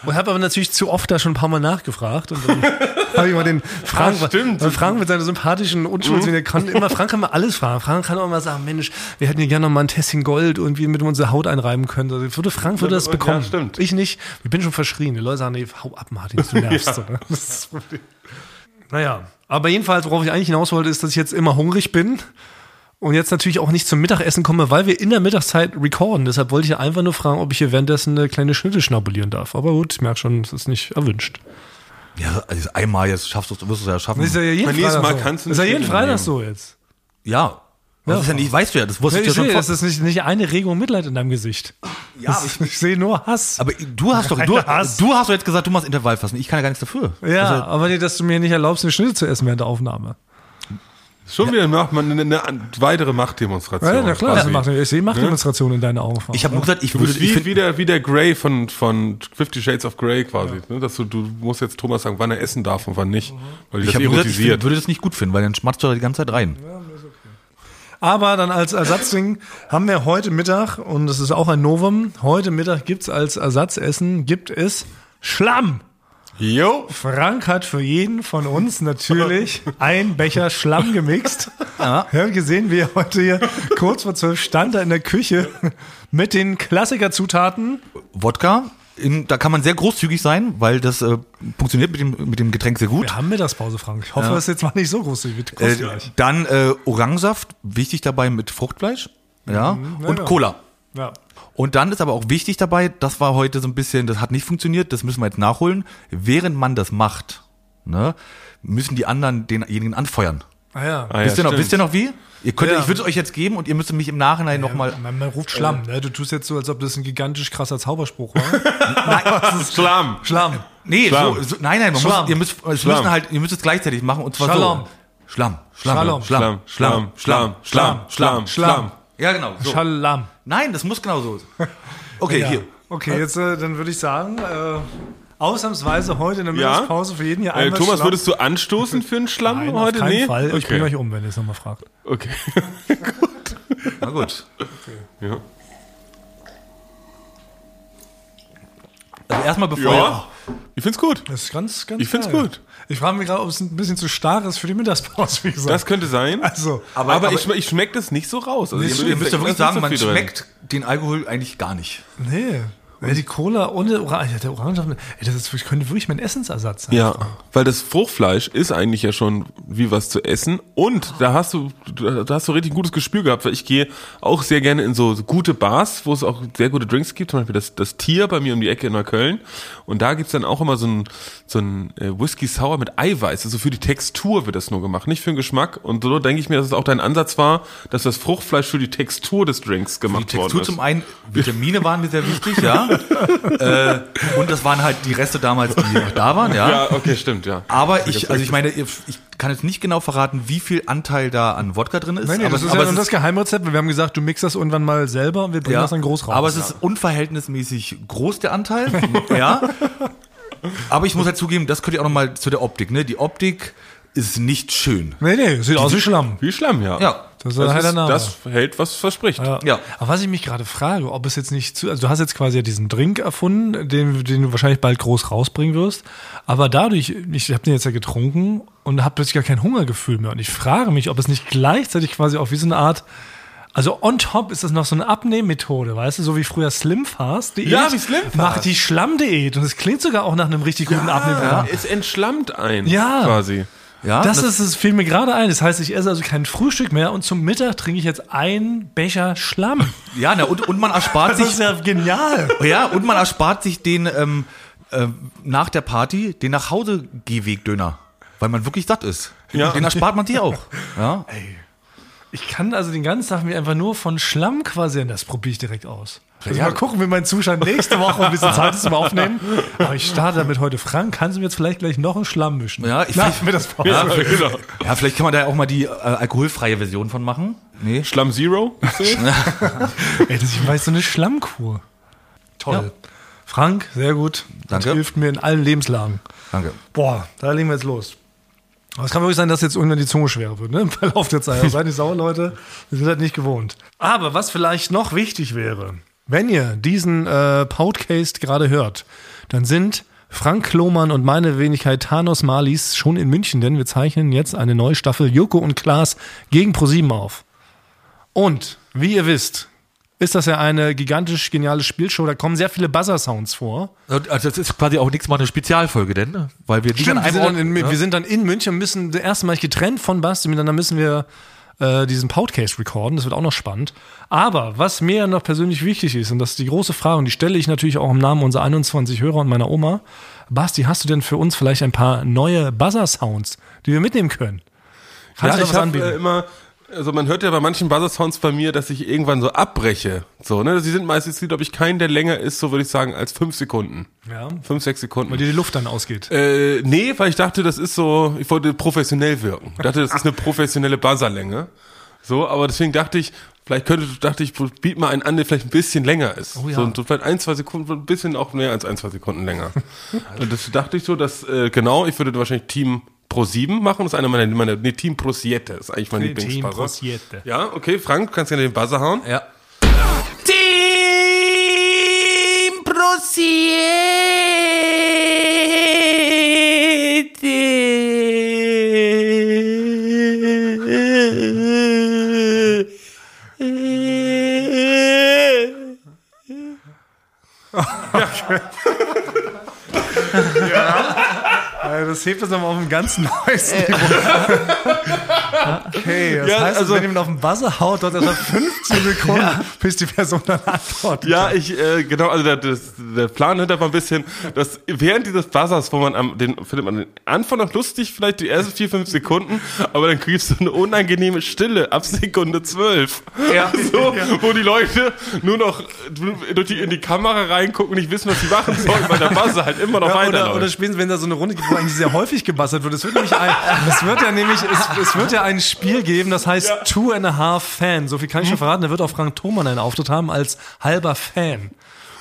Und habe aber natürlich zu oft da schon ein paar Mal nachgefragt. Und dann (laughs) habe ich mal den Frank, Ah, stimmt. Frank mit seiner sympathischen Unschuld, der kann immer, Frank kann mal alles fragen. Frank kann auch mal sagen, Mensch, wir hätten ja gerne noch mal ein Tessin Gold irgendwie mit unsere Haut einreiben können. Also würde Frank würde das Ja, bekommen. stimmt. Ich nicht. Ich bin schon verschrien. Die Leute sagen, nee, hau ab, Martin, du nervst. (laughs) so, ne? Naja, aber jedenfalls, worauf ich eigentlich hinaus wollte, ist, dass ich jetzt immer hungrig bin und jetzt natürlich auch nicht zum Mittagessen komme, weil wir in der Mittagszeit recorden. Deshalb wollte ich ja einfach nur fragen, ob ich hier währenddessen eine kleine Schnitte schnabulieren darf. Aber gut, ich merke schon, es ist nicht erwünscht. ja, also einmal jetzt schaffst du es, wirst du es ja schaffen. Das ist ja jeden Beim Freitag Mal so. kannst du Das ist ja jeden Freitag nehmen. so jetzt. ja. Das ist ja nicht, weißt du ja, das wusste Ich ich ja sehe, schon vor. ist nicht, nicht eine Regung Mitleid in deinem Gesicht. Ja, aber ich, ich sehe nur Hass. Aber du hast doch, du, Hass. du hast doch jetzt gesagt, du machst Intervallfasten. Ich kann ja gar nichts dafür. ja, Also, aber nee, dass du mir nicht erlaubst, eine Schnitte zu essen während der Aufnahme. Schon wieder macht man eine, eine weitere Machtdemonstration. Ja, na klar, quasi. macht, ich sehe Machtdemonstrationen in deinen Augen. ich habe nur gesagt, ich Du würde, bist ich wie, find, wie, der, wie der Grey von, von Fifty Shades of Grey quasi. Ne? Dass du, du musst jetzt Thomas sagen, wann er essen darf und wann nicht. Weil dich ich nur gesagt, ich find, würde das nicht gut finden, weil dann schmatzt du da die ganze Zeit rein. Aber dann als Ersatzding haben wir heute Mittag, und das ist auch ein Novum, heute Mittag gibt's als Ersatzessen, gibt es Schlamm. Jo. Frank hat für jeden von uns natürlich ein Becher Schlamm gemixt. Ja. Wir haben gesehen, wie er heute hier kurz vor zwölf stand da in der Küche mit den Klassikerzutaten. Wodka, in, da kann man sehr großzügig sein, weil das äh, funktioniert mit dem, mit dem Getränk sehr gut. Wir haben Mittagspause, Frank. Ich hoffe, Ja. das ist jetzt mal nicht so großzügig. Wird Äh, dann äh, Orangensaft, wichtig dabei mit Fruchtfleisch. Ja. ja, und ja. Cola. ja. Und dann ist aber auch wichtig dabei, das war heute so ein bisschen, das hat nicht funktioniert, das müssen wir jetzt nachholen. Während man das macht, ne, müssen die anderen denjenigen anfeuern. Ah ja. Ah, ja, wisst, ihr noch, wisst ihr noch wie? Ihr könnt, Ja. ich würde es euch jetzt geben und ihr müsst mich im Nachhinein nochmal. Man, man ruft Schlamm, ne? Du tust jetzt so, als ob das ein gigantisch krasser Zauberspruch war. Schlamm. Schlamm. Nee, Schlamm. so, so, nein, nein, man Schlamm. muss, ihr müsst, es Schlamm. müssen halt, ihr müsst es gleichzeitig machen und zwar Schalom. so. Schlamm, Schlamm, Schalom. Schlamm, Schlamm, Schlamm, Schlamm, Schlamm, Schlamm. Ja, genau. So. Schallam. Nein, das muss genau so. (laughs) Okay, Ja. hier. Okay, jetzt äh, dann würde ich sagen, äh, ausnahmsweise heute in der Ja? Mittagspause für jeden hier Äh, einmal Thomas, Schlamm. würdest du anstoßen für einen Schlamm Nein, heute? auf keinen nee? Fall. Ich Okay. bringe euch um, wenn ihr es nochmal fragt. okay. (laughs) Na gut. ja. Also erstmal bevor ja. Ich find's gut. Das ist ganz, ganz Ich find's geil. gut. Ich frage mich gerade, ob es ein bisschen zu stark ist für die Mittagspause, wie gesagt. Das könnte sein. also, aber aber- ich, schme- ich schmecke das nicht so raus. Also ihr, ich- ihr müsst ja wirklich sagen, so man drin. schmeckt den Alkohol eigentlich gar nicht. nee. Ja, die Cola ohne Orange, der Orangensaft, ey, das ist, könnte wirklich mein Essensersatz sein. Ja, weil das Fruchtfleisch ist eigentlich ja schon wie was zu essen und da hast du da hast du richtig ein gutes Gespür gehabt, weil ich gehe auch sehr gerne in so, gute Bars, wo es auch sehr gute Drinks gibt, zum Beispiel das, das Tier bei mir um die Ecke in Neukölln und da gibt's dann auch immer so ein, so ein äh, Whisky Sour mit Eiweiß, also für die Textur wird das nur gemacht, nicht für den Geschmack und so denke ich mir, dass es auch dein Ansatz war, dass das Fruchtfleisch für die Textur des Drinks Die gemacht worden Textur ist. zum einen, Vitamine waren mir sehr wichtig, ja. Äh, und das waren halt die Reste damals, die noch da waren, ja. ja, okay, stimmt, ja. Aber ich, also ich meine, ich kann jetzt nicht genau verraten, wie viel Anteil da an Wodka drin ist. Nein, nee, aber, das ist aber ja es das Geheimrezept. Wir haben gesagt, du mixst das irgendwann mal selber und wir bringen ja, das dann groß raus. Aber es ist unverhältnismäßig groß, der Anteil. (laughs) ja. Aber ich muss halt zugeben, das könnt ihr auch nochmal zu der Optik, ne? Die Optik ist nicht schön. nee, nee, sieht aus wie Schlamm. Wie Schlamm, ja. Ja. Das ist der Name. das hält, was verspricht. Ja. Ja. Aber was ich mich gerade frage, ob es jetzt nicht zu, also du hast jetzt quasi diesen Drink erfunden, den, den du wahrscheinlich bald groß rausbringen wirst, aber dadurch, ich habe den jetzt ja getrunken und habe plötzlich gar kein Hungergefühl mehr und ich frage mich, ob es nicht gleichzeitig quasi auch wie so eine Art also on top ist das noch so eine Abnehmmethode, weißt du, so wie früher Slim Fast Diät. Ja, wie Slim Fast. Macht die Schlammdiät und es klingt sogar auch nach einem richtig guten Abnehmprogramm. Es entschlammt ein, Ja. quasi. Ja. Das, ist, es fiel mir gerade ein. Das heißt, ich esse also kein Frühstück mehr und zum Mittag trinke ich jetzt einen Becher Schlamm. ja, na, und, und man erspart Das sich, ist ja genial. ja, und man erspart sich den, ähm, äh, nach der Party, den Nachhause-Gehweg-Döner. Weil man wirklich satt ist. Ja. Den erspart man dir auch. Ja. Ich kann also den ganzen Tag mir einfach nur von Schlamm quasi, das probiere ich direkt aus. Also Ja. mal gucken, wie mein Zustand nächste Woche ein bisschen Zeit ist zum Aufnehmen. (laughs) Aber ich starte damit heute. Frank, kannst du mir jetzt vielleicht gleich noch einen Schlamm mischen? Ja, ich- Nach Mittagspause. Ja, genau. ja, vielleicht kann man da auch mal die äh, alkoholfreie Version von machen. Nee. Schlamm Zero? (laughs) Ey, das ich weiß, so eine Schlammkur. Toll. Frank, sehr gut. Danke. Das hilft mir in allen Lebenslagen. Danke. Boah, da legen wir jetzt los. Aber es kann wirklich sein, dass jetzt irgendwann die Zunge schwerer wird, ne? (laughs) Im Verlauf der Zeit. Seid nicht sauer, Leute. Wir sind halt nicht gewohnt. Aber was vielleicht noch wichtig wäre, wenn ihr diesen äh, Podcast gerade hört, dann sind Frank Lohmann und meine Wenigkeit Thanos Malis schon in München, denn wir zeichnen jetzt eine neue Staffel Joko und Klaas gegen ProSieben auf. Und, wie ihr wisst, ist das ja eine gigantisch geniale Spielshow. Da kommen sehr viele Buzzer-Sounds vor. Also das ist quasi auch nächstes Mal eine Spezialfolge, denn, ne? weil wir die Stimmt, wir sind, Ort, dann in, ja. wir sind dann in München und müssen das erste Mal getrennt von Basti, miteinander müssen wir äh, diesen Podcast recorden. Das wird auch noch spannend. Aber was mir noch persönlich wichtig ist, und das ist die große Frage, und die stelle ich natürlich auch im Namen unserer 21 Hörer und meiner Oma. Basti, hast du denn für uns vielleicht ein paar neue Buzzer-Sounds, die wir mitnehmen können? Kannst ja, ich habe äh, immer, also man hört ja bei manchen Buzzer-Sounds bei mir, dass ich irgendwann so abbreche. So, ne? Sie sind meistens, glaube ich, kein, der länger ist, so würde ich sagen, als fünf Sekunden. Ja. Fünf, sechs Sekunden. Weil dir die Luft dann ausgeht. Äh, nee, weil ich dachte, das ist so, ich wollte professionell wirken. Ich dachte, das ist eine professionelle Buzzerlänge. So, aber deswegen dachte ich, vielleicht könnte, dachte ich, biet mal einen an, der vielleicht ein bisschen länger ist. Oh ja. so, so vielleicht ein, zwei Sekunden, ein bisschen auch mehr als ein, zwei Sekunden länger. (laughs) Und das dachte ich so, dass, äh, genau, ich würde wahrscheinlich Team Pro 7 machen. Das ist einer meiner, meiner nee, Team Pro Siete ist eigentlich mein Team Lieblingsbuzzer. Pro Siete. Ja, okay, Frank, du kannst gerne den Buzzer hauen. Ja. Team (laughs) (laughs) Ja, das hebt das nochmal auf ein ganz (laughs) neues Niveau. Okay, das Ja, heißt, also- wenn jemand auf den Buzzer haut, dauert das 15 (laughs) Sekunden, bis die Person dann antwortet. Ja, ich, äh, genau, also der, das, der Plan hinter war ein bisschen, dass während dieses Buzzers, wo man am, den, findet man den Anfang noch lustig, vielleicht die ersten vier, fünf Sekunden, aber dann kriegst du eine unangenehme Stille ab Sekunde zwölf. Ja. (laughs) So, wo die Leute nur noch durch die, in die Kamera reingucken und nicht wissen, was sie machen sollen, weil der Buzzer halt immer noch Ja, oder, weiterläuft. oder spätestens, wenn da so eine Runde gibt, wo eigentlich sehr häufig gebassert wird. Es wird nämlich ein, es wird ja nämlich, es, es wird ja ein Spiel geben, das heißt Two and a Half Fan. So viel kann ich schon verraten. Da wird auch Frank Thoman einen Auftritt haben als halber Fan.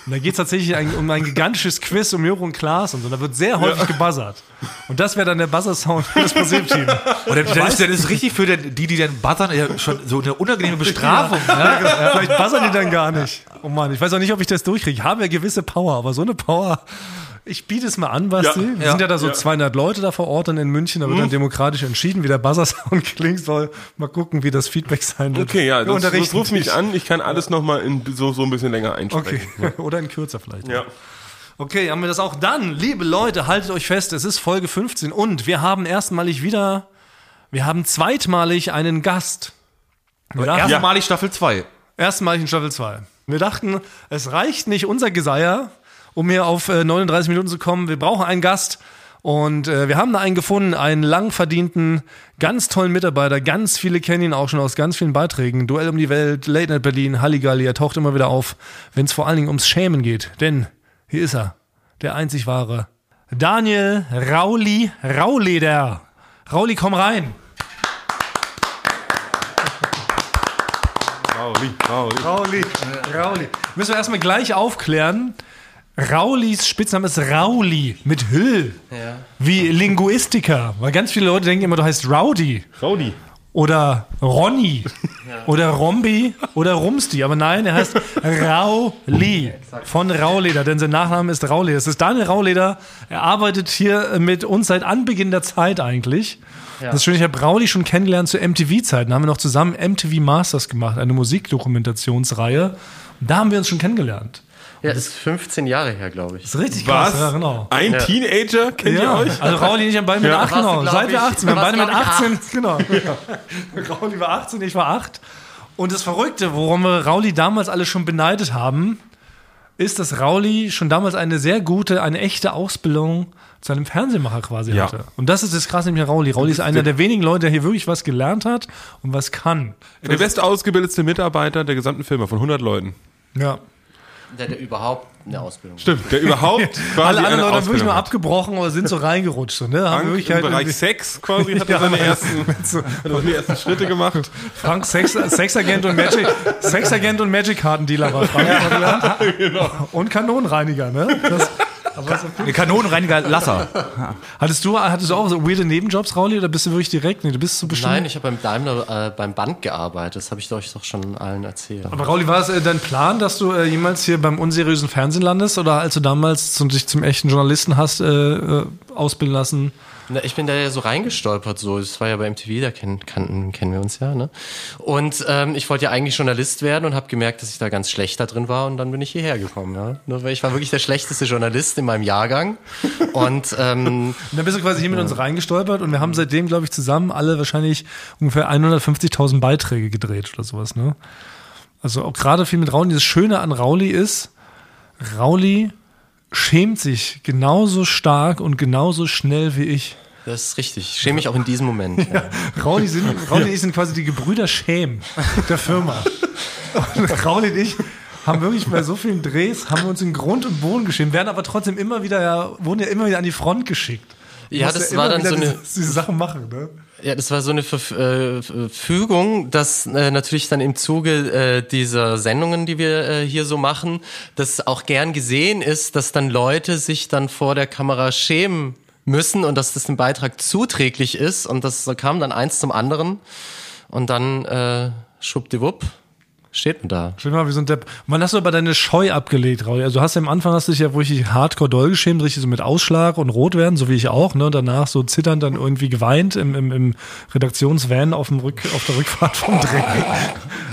Und da geht es tatsächlich ein, um ein gigantisches Quiz um und Klaas und so. Da wird sehr häufig gebuzzert. Und das wäre dann der Buzzer-Sound für das Musikteam. Und dann, dann, ist, dann ist richtig für den, die, die dann buzzern, ja schon so eine unangenehme Bestrafung. Ja. Vielleicht buzzern die dann gar nicht. Oh Mann, ich weiß auch nicht, ob ich das durchkriege. Ich habe ja gewisse Power, aber so eine Power. Ich biete es mal an, Basti. Ja, Wir ja, sind ja da so ja. 200 Leute da vor Ort dann in München. Da wird dann demokratisch entschieden, wie der Buzzer-Sound (laughs) klingt soll. Mal gucken, wie das Feedback sein wird. Okay, ja, das, das ruf mich dich. an. Ich kann alles nochmal in so, so ein bisschen länger Okay, einsprechen. (laughs) oder in kürzer vielleicht. Ja. Okay, haben wir das auch dann. Liebe Leute, haltet euch fest, es ist Folge 15 und wir haben erstmalig wieder, wir haben zweitmalig einen Gast. Wir dachten, Erstmalig Staffel 2. Erstmalig in Staffel 2. Wir dachten, es reicht nicht unser Geseier, um hier auf äh, 39 Minuten zu kommen. Wir brauchen einen Gast. Und äh, wir haben da einen gefunden, einen lang verdienten, ganz tollen Mitarbeiter. Ganz viele kennen ihn auch schon aus ganz vielen Beiträgen. Duell um die Welt, Late Night Berlin, Halligalli. Er taucht immer wieder auf, wenn es vor allen Dingen ums Schämen geht. Denn hier ist er, der einzig wahre. Daniel Rauli Rauleder. Rauli, komm rein. Rauli, Rauli. Rauli, Rauli. Müssen wir erstmal gleich aufklären. Raulis Spitzname ist Rauli mit Hüll. Wie Linguistiker. Weil ganz viele Leute denken immer, du heißt Rowdy Rauli. oder Ronny oder Rombi oder Rumsti. Aber nein, er heißt Rauli von Rauleder, denn sein Nachname ist Rauleder. Es ist Daniel Rauleder. Er arbeitet hier mit uns seit Anbeginn der Zeit eigentlich. Das ist schön, ich habe Rauli schon kennengelernt zu MTV-Zeiten. Da haben wir noch zusammen MTV Masters gemacht, eine Musikdokumentationsreihe. Da haben wir uns schon kennengelernt. Ja, ist 15 Jahre her, glaube ich. Das ist richtig krass, Was? ja, genau. Ein Teenager? Kennt Ja, ihr euch? also Rauli (laughs) und ich haben beide mit Ja. 8, Warst du, genau. glaub Seit wir ich- 18, wir haben beide mit warst, glaub 18, genau. Rauli war 18, ich war 8. Und das Verrückte, worum wir Rauli damals alle schon beneidet haben, ist, dass Rauli schon damals eine sehr gute, eine echte Ausbildung zu einem Fernsehmacher quasi Ja. hatte. Und das ist das krasse nämlich an Rauli. Rauli ist einer der wenigen Leute, der hier wirklich was gelernt hat und was kann. Der bestausgebildete Mitarbeiter der gesamten Firma von 100 Leuten. Ja. Der, der überhaupt eine Ausbildung Stimmt, der überhaupt (laughs) quasi Alle anderen Leute haben wirklich hat. abgebrochen oder sind so reingerutscht. So, ne? Haben Frank im halt Bereich Sex quasi hat er (laughs) Ja, seine (laughs) ja. ersten, hat er seine ersten Schritte gemacht. Frank Sex, Sexagent und Magic, Sexagent und Magic-Kartendealer war Frank. er gelernt. Und Kanonenreiniger, ne? Das, Der Kanonenreiniger Lasser. hattest du, hattest du auch so weirde Nebenjobs, Rauli, oder bist du wirklich direkt? Nee, du bist so bestimmt. Nein, ich habe beim Daimler äh, beim Band gearbeitet. Das habe ich euch doch schon allen erzählt. aber Rauli, war es äh, dein Plan, dass du äh, jemals hier beim unseriösen Fernsehen landest oder als du damals zum, dich zum echten Journalisten hast äh, äh, ausbilden lassen? Na, ich bin da ja so reingestolpert, so. Das war ja bei MTV, da kennen, kannten, kennen wir uns ja, ne? Und ähm, ich wollte ja eigentlich Journalist werden und habe gemerkt, dass ich da ganz schlecht da drin war und dann bin ich hierher gekommen, ja. Nur weil ich war wirklich der schlechteste Journalist in meinem Jahrgang. Und ähm, Und (laughs) dann bist du quasi hier mit uns reingestolpert und wir haben seitdem, glaube ich, zusammen alle wahrscheinlich ungefähr 150.000 Beiträge gedreht oder sowas, ne? Also auch gerade viel mit Rauli. Das Schöne an Rauli ist, Rauli schämt sich genauso stark und genauso schnell wie ich. das ist richtig. Ich schäme mich auch in diesem Moment. Ja. Rauli, sind, Rauli und ich sind quasi die Gebrüder Schäm der Firma. Und Rauli und ich haben wirklich bei so vielen Drehs, haben wir uns in Grund und Boden geschämt, werden aber trotzdem immer wieder, ja, wurden ja immer wieder an die Front geschickt. Ja, das immer war dann so eine- diese, diese Sachen machen, ne? Ja, das war so eine Verf äh, Verfügung, dass äh, natürlich dann im Zuge äh, dieser Sendungen, die wir äh, hier so machen, das auch gern gesehen ist, dass dann Leute sich dann vor der Kamera schämen müssen und dass das dem Beitrag zuträglich ist. Und das kam dann eins zum anderen. Und dann äh, schwuppdiwupp steht man da. Dir mal, wie so ein Depp. Und wann hast du aber deine Scheu abgelegt, Rauli? Also du hast ja am Anfang hast du dich ja wirklich hardcore doll geschämt, richtig so mit Ausschlag und rot werden, so wie ich auch, ne? Und danach so zitternd dann irgendwie geweint im, im, im Redaktionsvan auf, dem Rück, auf der Rückfahrt vom Dreh.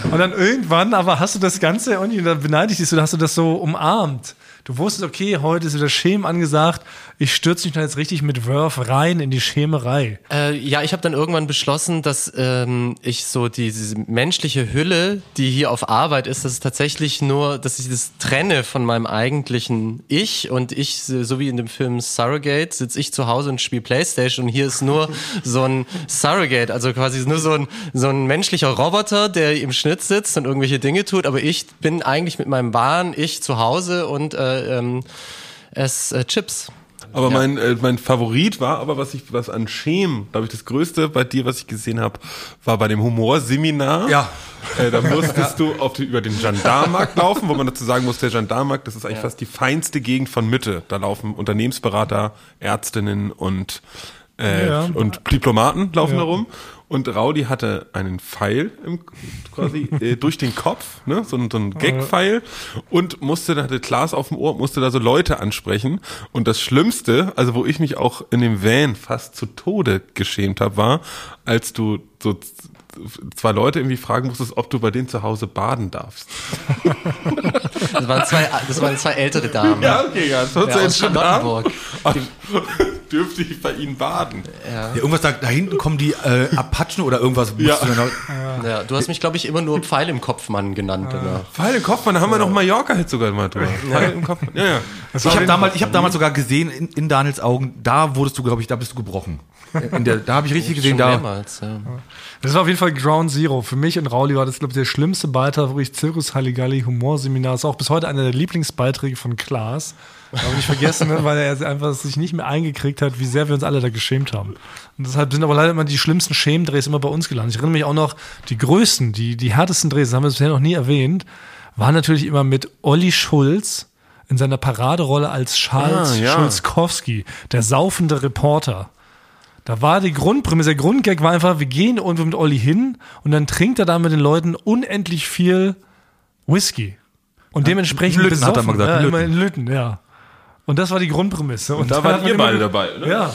(laughs) Und dann irgendwann, aber hast du das Ganze irgendwie, da beneide ich dich so, hast du das so umarmt. Du wusstest, okay, heute ist wieder Schämen angesagt. Ich stürze mich da jetzt richtig mit Wurf rein in die Schämerei. Äh, ja, ich habe dann irgendwann beschlossen, dass ähm, ich so die, diese menschliche Hülle, die hier auf Arbeit ist, dass es tatsächlich nur, dass ich das trenne von meinem eigentlichen Ich und ich, so wie in dem Film Surrogate, sitze ich zu Hause und spiele Playstation und hier ist nur (laughs) so ein Surrogate, also quasi nur so ein, so ein menschlicher Roboter, der im Schnitt sitzt und irgendwelche Dinge tut, aber ich bin eigentlich mit meinem wahren Ich zu Hause und äh, ähm, esse äh, Chips. Aber mein, äh, mein Favorit war aber, was ich, was an Schem, glaube ich, das Größte bei dir, was ich gesehen habe, war bei dem Humorseminar. Ja. Äh, da musstest (laughs) du auf die, über den Gendarmarkt laufen, wo man dazu sagen muss, der Gendarmarkt, das ist eigentlich fast die feinste Gegend von Mitte. Da laufen Unternehmensberater, Ärztinnen und äh, Ja. und Diplomaten laufen Ja. da rum. Und Raudi hatte einen Pfeil im, quasi (laughs) äh, durch den Kopf, ne? so, ein- so ein Gag-Pfeil und musste, da hatte Klaas auf dem Ohr, musste da so Leute ansprechen. Und das Schlimmste, also wo ich mich auch in dem Van fast zu Tode geschämt habe, war, als du so zwei Leute irgendwie fragen musstest, ob du bei denen zu Hause baden darfst. Das waren zwei, das waren zwei ältere Damen. okay, ja, das Ja, aus Charlottenburg. (laughs) Dürfte ich bei ihnen baden? Ja, irgendwas da, da hinten kommen die äh, Apachen oder irgendwas. Ja. du noch- (laughs) Ja, du hast mich, glaube ich, immer nur Pfeil im Kopfmann genannt. Oder? Pfeil im Kopf, da haben wir noch Mallorca jetzt sogar mal drüber. Pfeil im Kopf. Ja, ja. Ich habe damals, ich hab damals sogar gesehen, in, in Daniels Augen, da wurdest du, glaube ich, da bist du gebrochen. In der, da habe ich richtig gesehen, Schon da. mehrmals, ja. Das war auf jeden Fall Ground Zero. Für mich und Rauli war das, glaube ich, der schlimmste Beitrag, wirklich Zirkus Halligalli Humorseminar. Ist auch bis heute einer der Lieblingsbeiträge von Klaas. Aber nicht vergessen, ne, weil er einfach sich nicht mehr eingekriegt hat, wie sehr wir uns alle da geschämt haben. Und deshalb sind aber leider immer die schlimmsten Schämendrehs immer bei uns gelandet. Ich erinnere mich auch noch, die größten, die, die härtesten Drehs, das haben wir bisher noch nie erwähnt, waren natürlich immer mit Olli Schulz in seiner Paraderolle als Charles Ah, ja. Schulzkowski, der saufende Reporter. Da war die Grundprämisse, der Grundgag war einfach, wir gehen irgendwo mit Olli hin und dann trinkt er da mit den Leuten unendlich viel Whisky. Und dementsprechend Lütten hat er mal gesagt, ja, Lütten. immer in Lütten, ja. Und das war die Grundprämisse. Und, Da wart hat man ihr beide dabei, oder? Ja.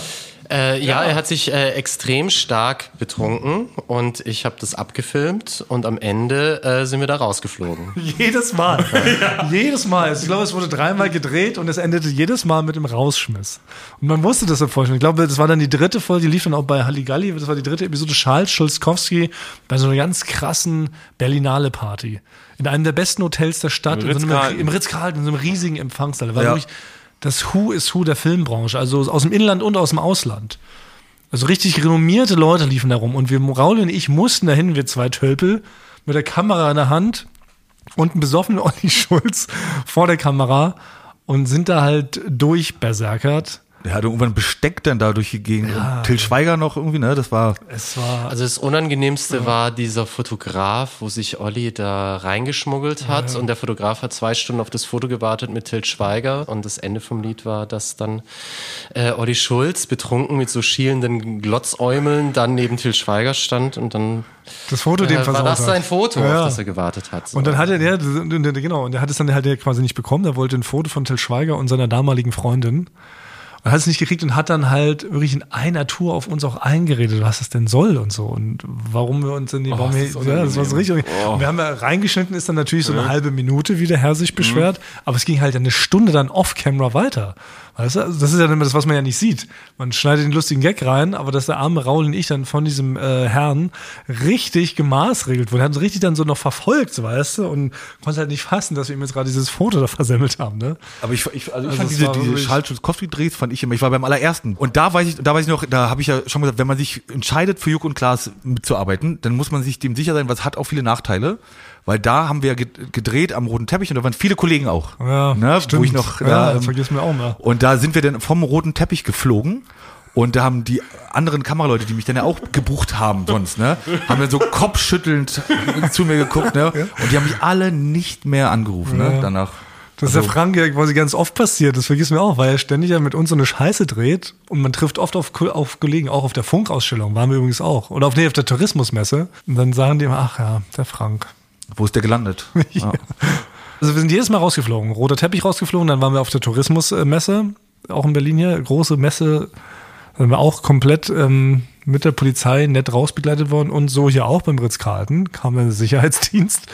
Äh, ja, er hat sich äh, extrem stark betrunken und ich habe das abgefilmt und am Ende äh, sind wir da rausgeflogen. (laughs) Jedes Mal. (laughs) Jedes Mal. Ich glaube, es wurde dreimal gedreht und es endete jedes Mal mit dem Rausschmiss. Und man wusste das im Vorstand. Ich glaube, das war dann die dritte Folge, die lief dann auch bei Halligalli. Das war die dritte Episode Charles Schulzkowski bei so einer ganz krassen Berlinale Party. In einem der besten Hotels der Stadt. Im in so einem, Ritz-Carlton. Im Ritz-Carlton, in so einem riesigen Empfangssaal. Da war Ja. wirklich das Who is Who der Filmbranche. Also aus dem Inland und aus dem Ausland. Also richtig renommierte Leute liefen da rum. Und wir, Raul und ich, mussten dahin, wir zwei Tölpel, mit der Kamera in der Hand und einen besoffenen (laughs) Olli Schulz vor der Kamera und sind da halt durchberserkert. Der hat irgendwann Besteck dann da durch die Gegend. Und Till Schweiger noch irgendwie, ne? Das war. Es war, Also das Unangenehmste war dieser Fotograf, wo sich Olli da reingeschmuggelt hat und der Fotograf hat zwei Stunden auf das Foto gewartet mit Til Schweiger und das Ende vom Lied war, dass dann äh, Olli Schulz betrunken mit so schielenden Glotzäumeln dann neben Til Schweiger stand und dann das Foto, dem äh, war versaut das hat. sein Foto, Ja. auf das er gewartet hat. So. Und dann hat er, der, genau, und der hat es dann halt quasi nicht bekommen. Er wollte ein Foto von Till Schweiger und seiner damaligen Freundin. Und hat es nicht gekriegt und hat dann halt wirklich in einer Tour auf uns auch eingeredet, was das denn soll und so. Und warum wir uns denn, warum das wir, ist ja, das war so richtig. Oh. Und wir haben ja reingeschnitten, ist dann natürlich so eine halbe Minute, wie der Herr sich beschwert. Aber es ging halt eine Stunde dann off-camera weiter. Weißt du, also das ist ja immer das, was man ja nicht sieht. Man schneidet den lustigen Gag rein, aber dass der arme Raul und ich dann von diesem äh, Herrn richtig gemaßregelt wurden. Hat uns richtig dann so noch verfolgt, weißt du, und konnte halt nicht fassen, dass wir ihm jetzt gerade dieses Foto da versemmelt haben, ne? Aber ich, ich, also ich Also fand es diese, diese Charles Schulzkowski-Drehs fand ich immer, ich war beim allerersten. Und da weiß ich, da weiß ich noch, da habe ich ja schon gesagt, wenn man sich entscheidet, für Juk und Klaas mitzuarbeiten, dann muss man sich dem sicher sein, es hat auch viele Nachteile. Weil da haben wir ja ge- gedreht am roten Teppich und da waren viele Kollegen auch. Ja, ne, stimmt. Wo ich noch, Ja, da, ähm, vergessen wir auch mal. Und da sind wir dann vom roten Teppich geflogen. Und da haben die anderen Kameraleute, die mich dann ja auch gebucht haben sonst, ne, haben dann so kopfschüttelnd zu mir geguckt, ne, und die haben mich alle nicht mehr angerufen, ne, danach. Das ist der Frank ja quasi ganz oft passiert, das vergisst mir auch, weil er ständig ja mit uns so eine Scheiße dreht und man trifft oft auf, auf Kollegen, auch auf der Funkausstellung, waren wir übrigens auch. Oder auf, nee, auf der Tourismusmesse. Und dann sagen die immer, ach ja, der Frank. Wo ist der gelandet? (laughs) Ja. Also wir sind jedes Mal rausgeflogen. Roter Teppich rausgeflogen, dann waren wir auf der Tourismusmesse, auch in Berlin hier, große Messe. Da sind wir auch komplett ähm, mit der Polizei nett rausbegleitet worden und so hier auch beim Ritz-Carlton kam der Sicherheitsdienst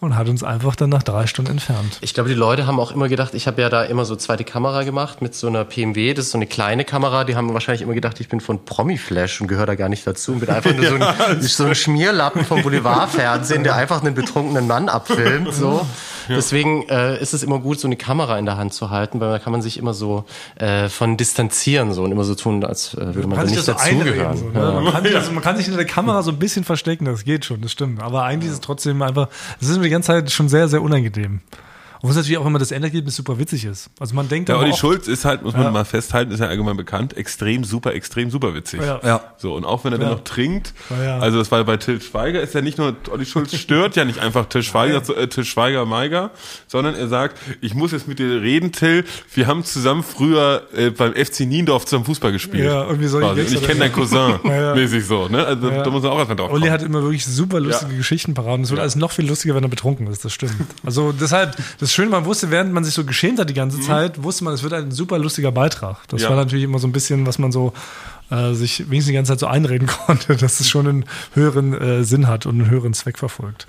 und hat uns einfach dann nach drei Stunden entfernt. Ich glaube, die Leute haben auch immer gedacht, ich habe ja da immer so zweite Kamera gemacht mit so einer PMW, das ist so eine kleine Kamera, die haben wahrscheinlich immer gedacht, ich bin von Promiflash und gehöre da gar nicht dazu und bin einfach nur so, ein, (laughs) so ein Schmierlappen vom Boulevardfernsehen, der einfach einen betrunkenen Mann abfilmt. So. Deswegen äh, ist es immer gut, so eine Kamera in der Hand zu halten, weil da kann man sich immer so äh, von distanzieren so und immer so tun, als äh, würde man da sich nicht dazugehören. So, ne? man, kann sich, also, man kann sich hinter der Kamera so ein bisschen verstecken, das geht schon, das stimmt. Aber eigentlich ist es trotzdem einfach, es ist mir die ganze Zeit schon sehr, sehr unangenehm. Obwohl es natürlich auch immer das Endergebnis super witzig ist. Also man denkt Der aber Olli oft- Schulz ist halt, muss man Ja. mal festhalten, ist ja allgemein bekannt, extrem super, extrem super witzig. Ja. Ja. So, und auch wenn er dann Ja. noch trinkt, Ja, ja. also das war bei Till Schweiger, ist ja nicht nur, Olli Schulz stört ja nicht einfach Till Schweiger, äh, Till Schweiger, Meiger, sondern er sagt, ich muss jetzt mit dir reden, Till, wir haben zusammen früher äh, beim FC Niendorf zusammen Fußball gespielt. Ja, irgendwie solche Quasi. Gags Und ich hat kenne deinen Cousin, (laughs) Ja. mäßig so, ne? Also Ja. da muss man auch erstmal drauf Olli kommen. hat immer wirklich super lustige Ja. Geschichten parat und es wird alles noch viel lustiger, wenn er betrunken ist, das stimmt. Also deshalb, das Schöne, man wusste, während man sich so geschämt hat die ganze Zeit, wusste man, es wird ein super lustiger Beitrag. Das Mhm. Ja. war natürlich immer so ein bisschen, was man so äh, sich wenigstens die ganze Zeit so einreden (laughs) konnte, dass es schon einen höheren äh, Sinn hat und einen höheren Zweck verfolgt.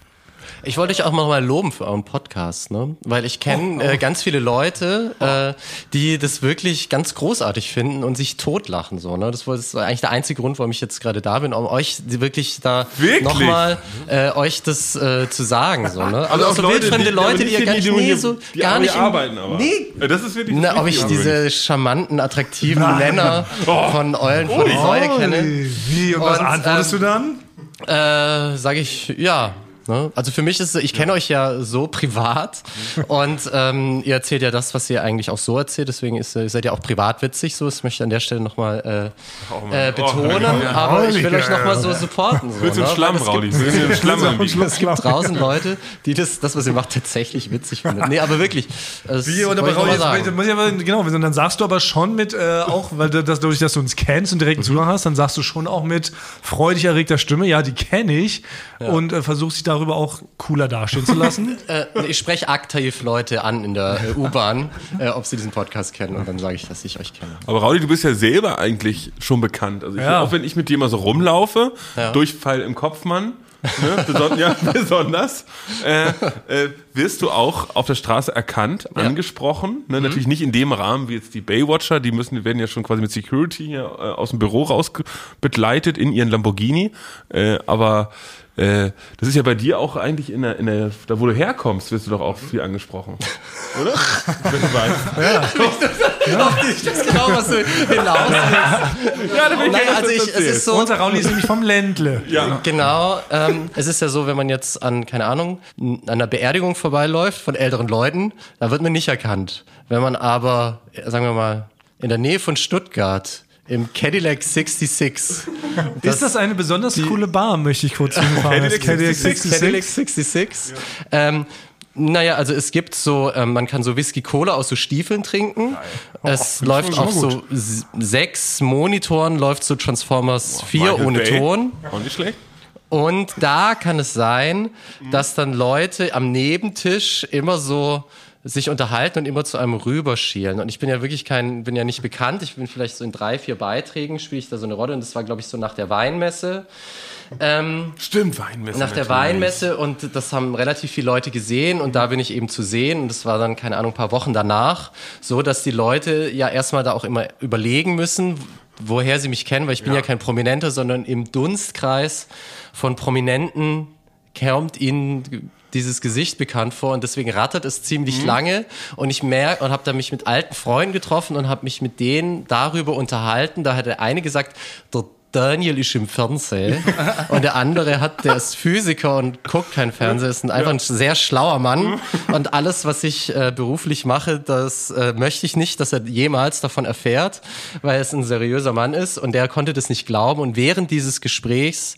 Ich wollte euch auch noch mal loben für euren Podcast, ne? Weil ich kenne äh, ganz viele Leute, äh, die das wirklich ganz großartig finden und sich totlachen so, ne? Das war, das war eigentlich der einzige Grund, warum ich jetzt gerade da bin, um euch die wirklich da nochmal äh, euch das äh, zu sagen, so, ne? Aber auch so Leute, wildfremde die- Leute, die ihr gar die, nicht, die nee, so, die gar nicht arbeiten, aber. Nee, das ist wirklich na, ob ich diese charmanten, attraktiven Männer von Eulen von Reue kenne. Wie, und was Und, antwortest ähm, du dann? Äh, sage ich ja. Ne? Also für mich ist es, ich kenne euch ja so privat und ähm, ihr erzählt ja das, was ihr eigentlich auch so erzählt, deswegen ist, äh, seid ihr auch privat witzig, so das möchte ich an der Stelle nochmal äh, äh, betonen, aber ich will euch nochmal so supporten. So, Willst du ne? Schlamm, Weil (laughs) es gibt- draußen Leute, die das, das, was ihr macht, tatsächlich witzig finden. Nee, aber wirklich. Wie, mal jetzt, sagen. muss ich aber, genau, und dann sagst du aber schon mit, äh, auch, weil du, das, dadurch, dass du uns kennst und direkten Zugang hast, dann sagst du schon auch mit freudig erregter Stimme, ja, die kenne ich und äh, versuchst dich darüber auch cooler dastehen zu lassen. (laughs) Äh, ich spreche aktiv Leute an in der äh, U-Bahn, äh, ob sie diesen Podcast kennen und dann sage ich, dass ich euch kenne. Aber Raudi, du bist ja selber eigentlich schon bekannt. Also ich, Ja. auch wenn ich mit dir mal so rumlaufe, Ja. Durchfall im Kopfmann, ne, beson ja, (laughs) besonders, äh, äh, wirst du auch auf der Straße erkannt, angesprochen. Ne, Natürlich nicht in dem Rahmen wie jetzt die Baywatcher, die müssen, die werden ja schon quasi mit Security hier äh, aus dem Büro raus begleitet in ihren Lamborghini. Äh, aber äh, das ist ja bei dir auch eigentlich in der, in der, da wo du herkommst, wirst du doch auch viel angesprochen. Oder? Wenn du weißt. (laughs) Ich weiß genau, was du hinaus willst. Ja, da bin ich Nein, also ich, das es ist so, Unser Rauli ist nämlich vom Ländle. Ja. Genau. Ähm, es ist ja so, wenn man jetzt an, keine Ahnung, an einer Beerdigung vorbeiläuft von älteren Leuten, da wird man nicht erkannt. Wenn man aber, sagen wir mal, in der Nähe von Stuttgart im Cadillac 66. ist das eine besonders coole Bar, möchte ich kurz hinfahren. Cadillac Das Cadillac 66. Cadillac 66. Ähm, naja, also es gibt so, ähm, man kann so Whisky Cola aus so Stiefeln trinken. Es läuft auf so sechs Monitoren, läuft so Transformers 4 Michael ohne Bay. Ton. Auch nicht schlecht. Und da kann es sein, dass dann Leute am Nebentisch immer so sich unterhalten und immer zu einem rüberschielen. Und ich bin ja wirklich kein, bin ja nicht bekannt. Ich bin vielleicht so in drei, vier Beiträgen spiele ich da so eine Rolle. Und das war, glaube ich, so nach der Weinmesse. Ähm, Stimmt, Weinmesse. nach der natürlich. Weinmesse und das haben relativ viele Leute gesehen und da bin ich eben zu sehen und das war dann, keine Ahnung, ein paar Wochen danach, so dass die Leute ja erstmal da auch immer überlegen müssen, woher sie mich kennen, weil ich bin ja, kein Prominenter, sondern im Dunstkreis von Prominenten kommt ihnen dieses Gesicht bekannt vor und deswegen rattert es ziemlich lange. Und ich merke und habe da mich mit alten Freunden getroffen und habe mich mit denen darüber unterhalten. Da hat der eine gesagt, der Daniel ist im Fernsehen. (laughs) Und der andere hat, der ist Physiker und guckt kein Fernsehen, ist ein, einfach ein sehr schlauer Mann. (laughs) Und alles, was ich äh, beruflich mache, das äh, möchte ich nicht, dass er jemals davon erfährt, weil es ein seriöser Mann ist. Und der konnte das nicht glauben. Und während dieses Gesprächs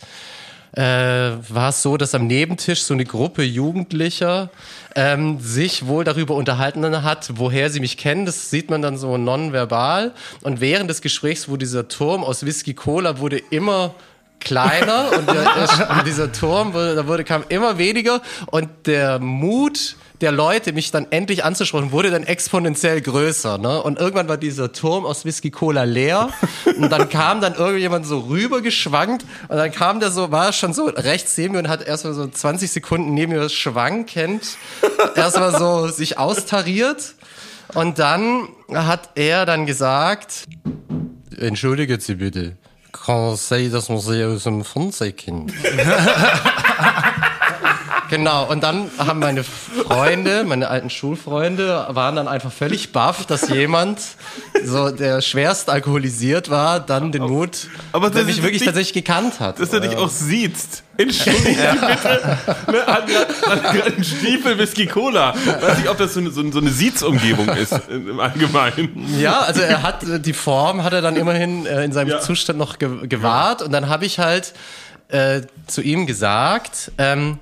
äh, war es so, dass am Nebentisch so eine Gruppe Jugendlicher ähm, sich wohl darüber unterhalten hat, woher sie mich kennen. Das sieht man dann so nonverbal. Und während des Gesprächs wurde dieser Turm aus Whisky Cola wurde immer kleiner (laughs) und, der, der, und dieser Turm wurde, da wurde, kam immer weniger und der Mut der Leute, mich dann endlich anzusprechen, wurde dann exponentiell größer. Ne? Und irgendwann war dieser Turm aus Whisky Cola leer (laughs) und dann kam dann irgendjemand so rüber geschwankt und dann kam der so, war schon so rechts neben mir und hat erstmal so 20 Sekunden neben mir schwankend (laughs) erstmal so sich austariert und dann hat er dann gesagt, entschuldigen Sie bitte, kann es sein, dass man Sie aus dem Fernsehen kennt? Genau, und dann haben meine Freunde, meine alten Schulfreunde, waren dann einfach völlig baff, dass jemand, so der schwerst alkoholisiert war, dann den Mut, Aber der mich wirklich nicht- tatsächlich gekannt hat. Dass er dich auch sieht. Entschuldigung bitte. (laughs) Ne, hat gerade einen Stiefel Whisky Cola. Weiß nicht, ob das so eine, so eine, Siezumgebung ist im Allgemeinen. Ja, also er hat äh, die Form hat er dann immerhin äh, in seinem Ja. Zustand noch ge gewahrt und dann habe ich halt äh, zu ihm gesagt, ähm,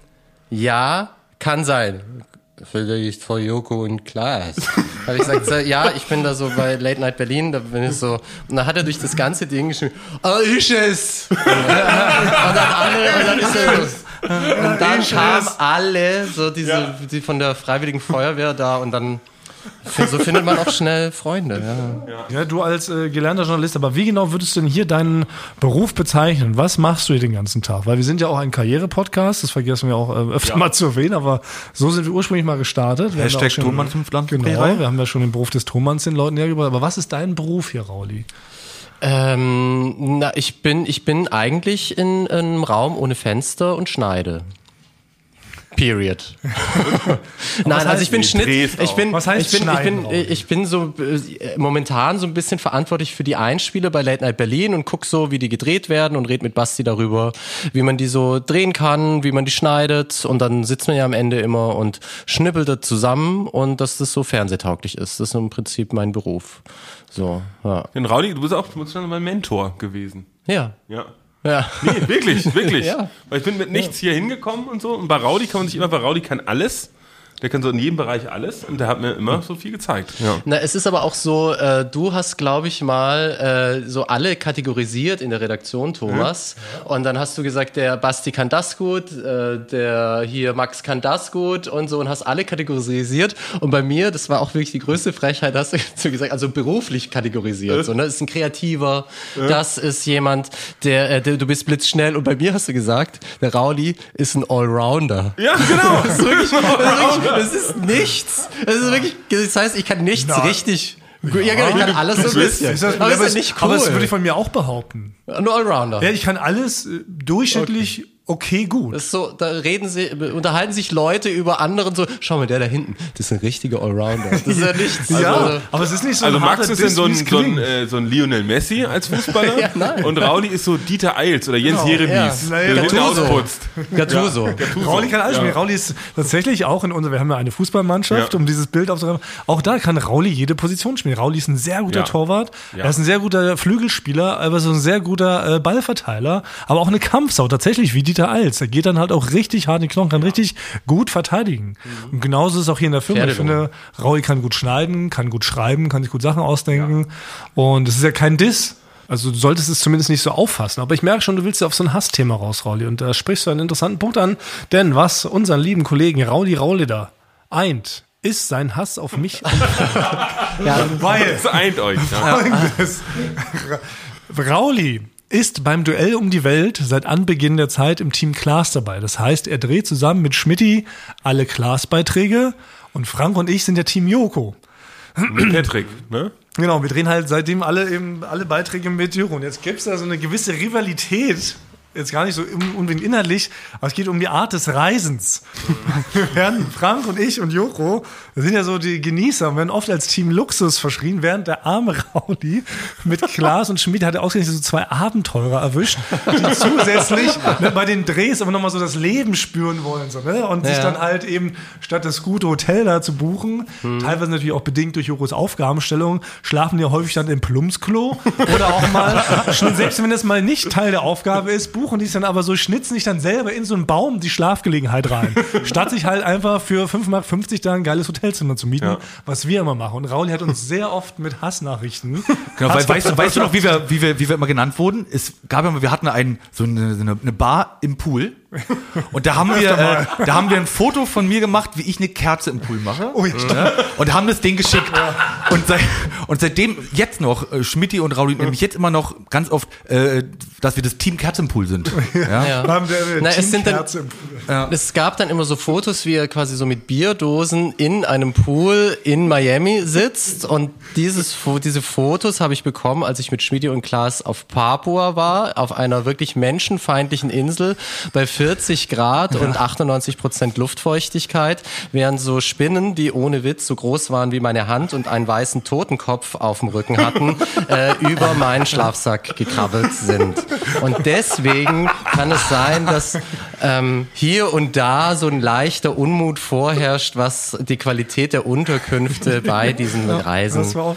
ja, kann sein. Vielleicht vor Joko und Klaas. (laughs) habe ich gesagt, ja, ich bin da so bei Late Night Berlin, da bin ich so, und dann hat er durch das ganze Ding geschrieben, ah, ist es! (laughs) und dann alle, und dann ist er so, und dann kamen alle, so diese, die von der Freiwilligen Feuerwehr da und dann, so findet man auch schnell Freunde, ja. Ja, du als äh, gelernter Journalist, aber wie genau würdest du denn hier deinen Beruf bezeichnen? Was machst du hier den ganzen Tag? Weil wir sind ja auch ein Karriere-Podcast, das vergessen wir auch äh, öfter mal zu erwähnen, aber so sind wir ursprünglich mal gestartet. Wir haben Hashtag ja schon- Tonmann zum Land- Genau, wir haben ja schon den Beruf des Tonmanns den Leuten hergebracht. Aber was ist dein Beruf hier, Rauli? Ähm, na, ich bin, ich bin eigentlich in einem Raum ohne Fenster und schneide. Period. (laughs) (laughs) Nein, also ich bin Schnitt. Ich auch? bin, Was heißt ich bin, ich bin, Raul? ich bin so äh, momentan so ein bisschen verantwortlich für die Einspiele bei Late Night Berlin und guck so, wie die gedreht werden und red mit Basti darüber, wie man die so drehen kann, wie man die schneidet und dann sitzt man ja am Ende immer und schnippelt das zusammen und dass das so fernsehtauglich ist. Das ist im Prinzip mein Beruf. So, ja. Denn Rauli, du bist auch du bist schon mein Mentor gewesen. Ja. Ja. Ja. Nee, wirklich, wirklich. (laughs) Ja. Weil ich bin mit nichts hier hingekommen und so. Und bei Raudi kann man sich immer, bei Raudi kann alles. Der kann so in jedem Bereich alles. Und der hat mir immer so viel gezeigt. Ja. Na, es ist aber auch so, äh, du hast, glaube ich, mal äh, so alle kategorisiert in der Redaktion, Thomas. Und dann hast du gesagt, der Basti kann das gut, äh, der hier Max kann das gut und so und hast alle kategorisiert. Und bei mir, das war auch wirklich die größte Frechheit, hast du (laughs) gesagt, also beruflich kategorisiert. So, ne? Das ist ein Kreativer, das ist jemand, der, äh, der, du bist blitzschnell. Und bei mir hast du gesagt, der Rauli ist ein Allrounder. Ja, genau. (laughs) Das ist wirklich, das ist, wirklich, das ist nichts. Das ist wirklich, das heißt, ich kann nichts Nein. richtig. Ja, genau, ich kann alles so ein bisschen. Ist das, aber das ist ja nicht cool. aber das würde ich von mir auch behaupten. Ein Allrounder. Ja, ich kann alles äh, durchschnittlich okay, gut. Das ist so, da reden sie, unterhalten sich Leute über anderen so, schau mal, der da hinten, das ist ein richtiger Allrounder. Das ist ja nichts. ja, Also, aber es ist nicht so Also ein Max ist Diss, so ein, so, ein, äh, so ein Lionel Messi als Fußballer. (laughs) Ja, nein. Und Rauli ist so Dieter Eils oder Jens Genau. Jeremies, Ja. der Gattuso. ausputzt. Gattuso. Rauli kann alles spielen. Rauli ist tatsächlich auch in unserer, wir haben ja eine Fußballmannschaft, Ja. um dieses Bild aufzunehmen. Auch da kann Rauli jede Position spielen. Rauli ist ein sehr guter Ja. Torwart. Ja. Er ist ein sehr guter Flügelspieler, aber so ein sehr guter äh, Ballverteiler. Aber auch eine Kampfsau, tatsächlich wie Dieter Eils. Er geht dann halt auch richtig hart in die Knochen, kann richtig gut verteidigen. Und genauso ist es auch hier in der Firma. Ich finde, Rauli kann gut schneiden, kann gut schreiben, kann sich gut Sachen ausdenken. Und es ist ja kein Diss. Also du solltest es zumindest nicht so auffassen. Aber ich merke schon, du willst ja auf so ein Hassthema raus, Rauli. Und da sprichst du einen interessanten Punkt an. Denn was unseren lieben Kollegen Rauli Rauli da eint, ist sein Hass auf mich. (laughs) Ja, Weil Das eint euch. Ja. folgendes. Rauli ist beim Duell um die Welt seit Anbeginn der Zeit im Team Klaas dabei. Das heißt, er dreht zusammen mit Schmidti alle Klaas-Beiträge und Frank und ich sind der Team Joko. Mit Patrick, ne? Genau, wir drehen halt seitdem alle eben alle Beiträge mit Joko. Und jetzt gibt's da so eine gewisse Rivalität. Jetzt gar nicht so un- unbedingt inhaltlich, aber es geht um die Art des Reisens. (laughs) Wir werden, Frank und ich und Joko, wir sind ja so die Genießer und werden oft als Team Luxus verschrien, während der arme (laughs) Rauli mit Klaas und Schmid hat er ausgerechnet so zwei Abenteurer erwischt, die (laughs) zusätzlich ne, bei den Drehs aber nochmal so das Leben spüren wollen. So, ne? Und sich Ja. dann halt eben statt das gute Hotel da zu buchen, teilweise natürlich auch bedingt durch Jokos Aufgabenstellung, schlafen die häufig dann im Plumpsklo oder auch mal, selbst wenn das mal nicht Teil der Aufgabe ist, buchen die es dann aber so, schnitzen sich dann selber in so einen Baum die Schlafgelegenheit rein. (laughs) Statt sich halt einfach für 5,50 Mark da ein geiles Hotelzimmer zu mieten, Ja. was wir immer machen. Und Rauli hat uns sehr oft mit Hassnachrichten. (laughs) Genau, weil, weißt, du, weißt du noch, wie wir, wie, wir, wie wir immer genannt wurden? Es gab ja mal, wir hatten einen, so eine, so eine, eine Bar im Pool. Und da haben wir, äh, da haben wir ein Foto von mir gemacht, wie ich eine Kerze im Pool mache. Oh, ja, ja, und haben das Ding geschickt. Und, seit, und seitdem jetzt noch, äh, Schmidti und Rauli nämlich jetzt immer noch ganz oft, äh, dass wir das Team Kerze im Pool sind. Ja. ja. Haben wir eine Na, es sind dann- gab dann immer so Fotos, wie er quasi so mit Bierdosen in einem Pool in Miami sitzt. Und dieses, Fo- diese Fotos habe ich bekommen, als ich mit Schmidi und Klaas auf Papua war, auf einer wirklich menschenfeindlichen Insel bei 40 Grad und 98 Prozent Luftfeuchtigkeit, während so Spinnen, die ohne Witz so groß waren wie meine Hand und einen weißen Totenkopf auf dem Rücken hatten, (laughs) äh, über meinen Schlafsack gekrabbelt sind. Und deswegen kann es sein, dass ähm, hier und da so ein leichter Unmut vorherrscht, was die Qualität der Unterkünfte bei diesen Reisen das war auch-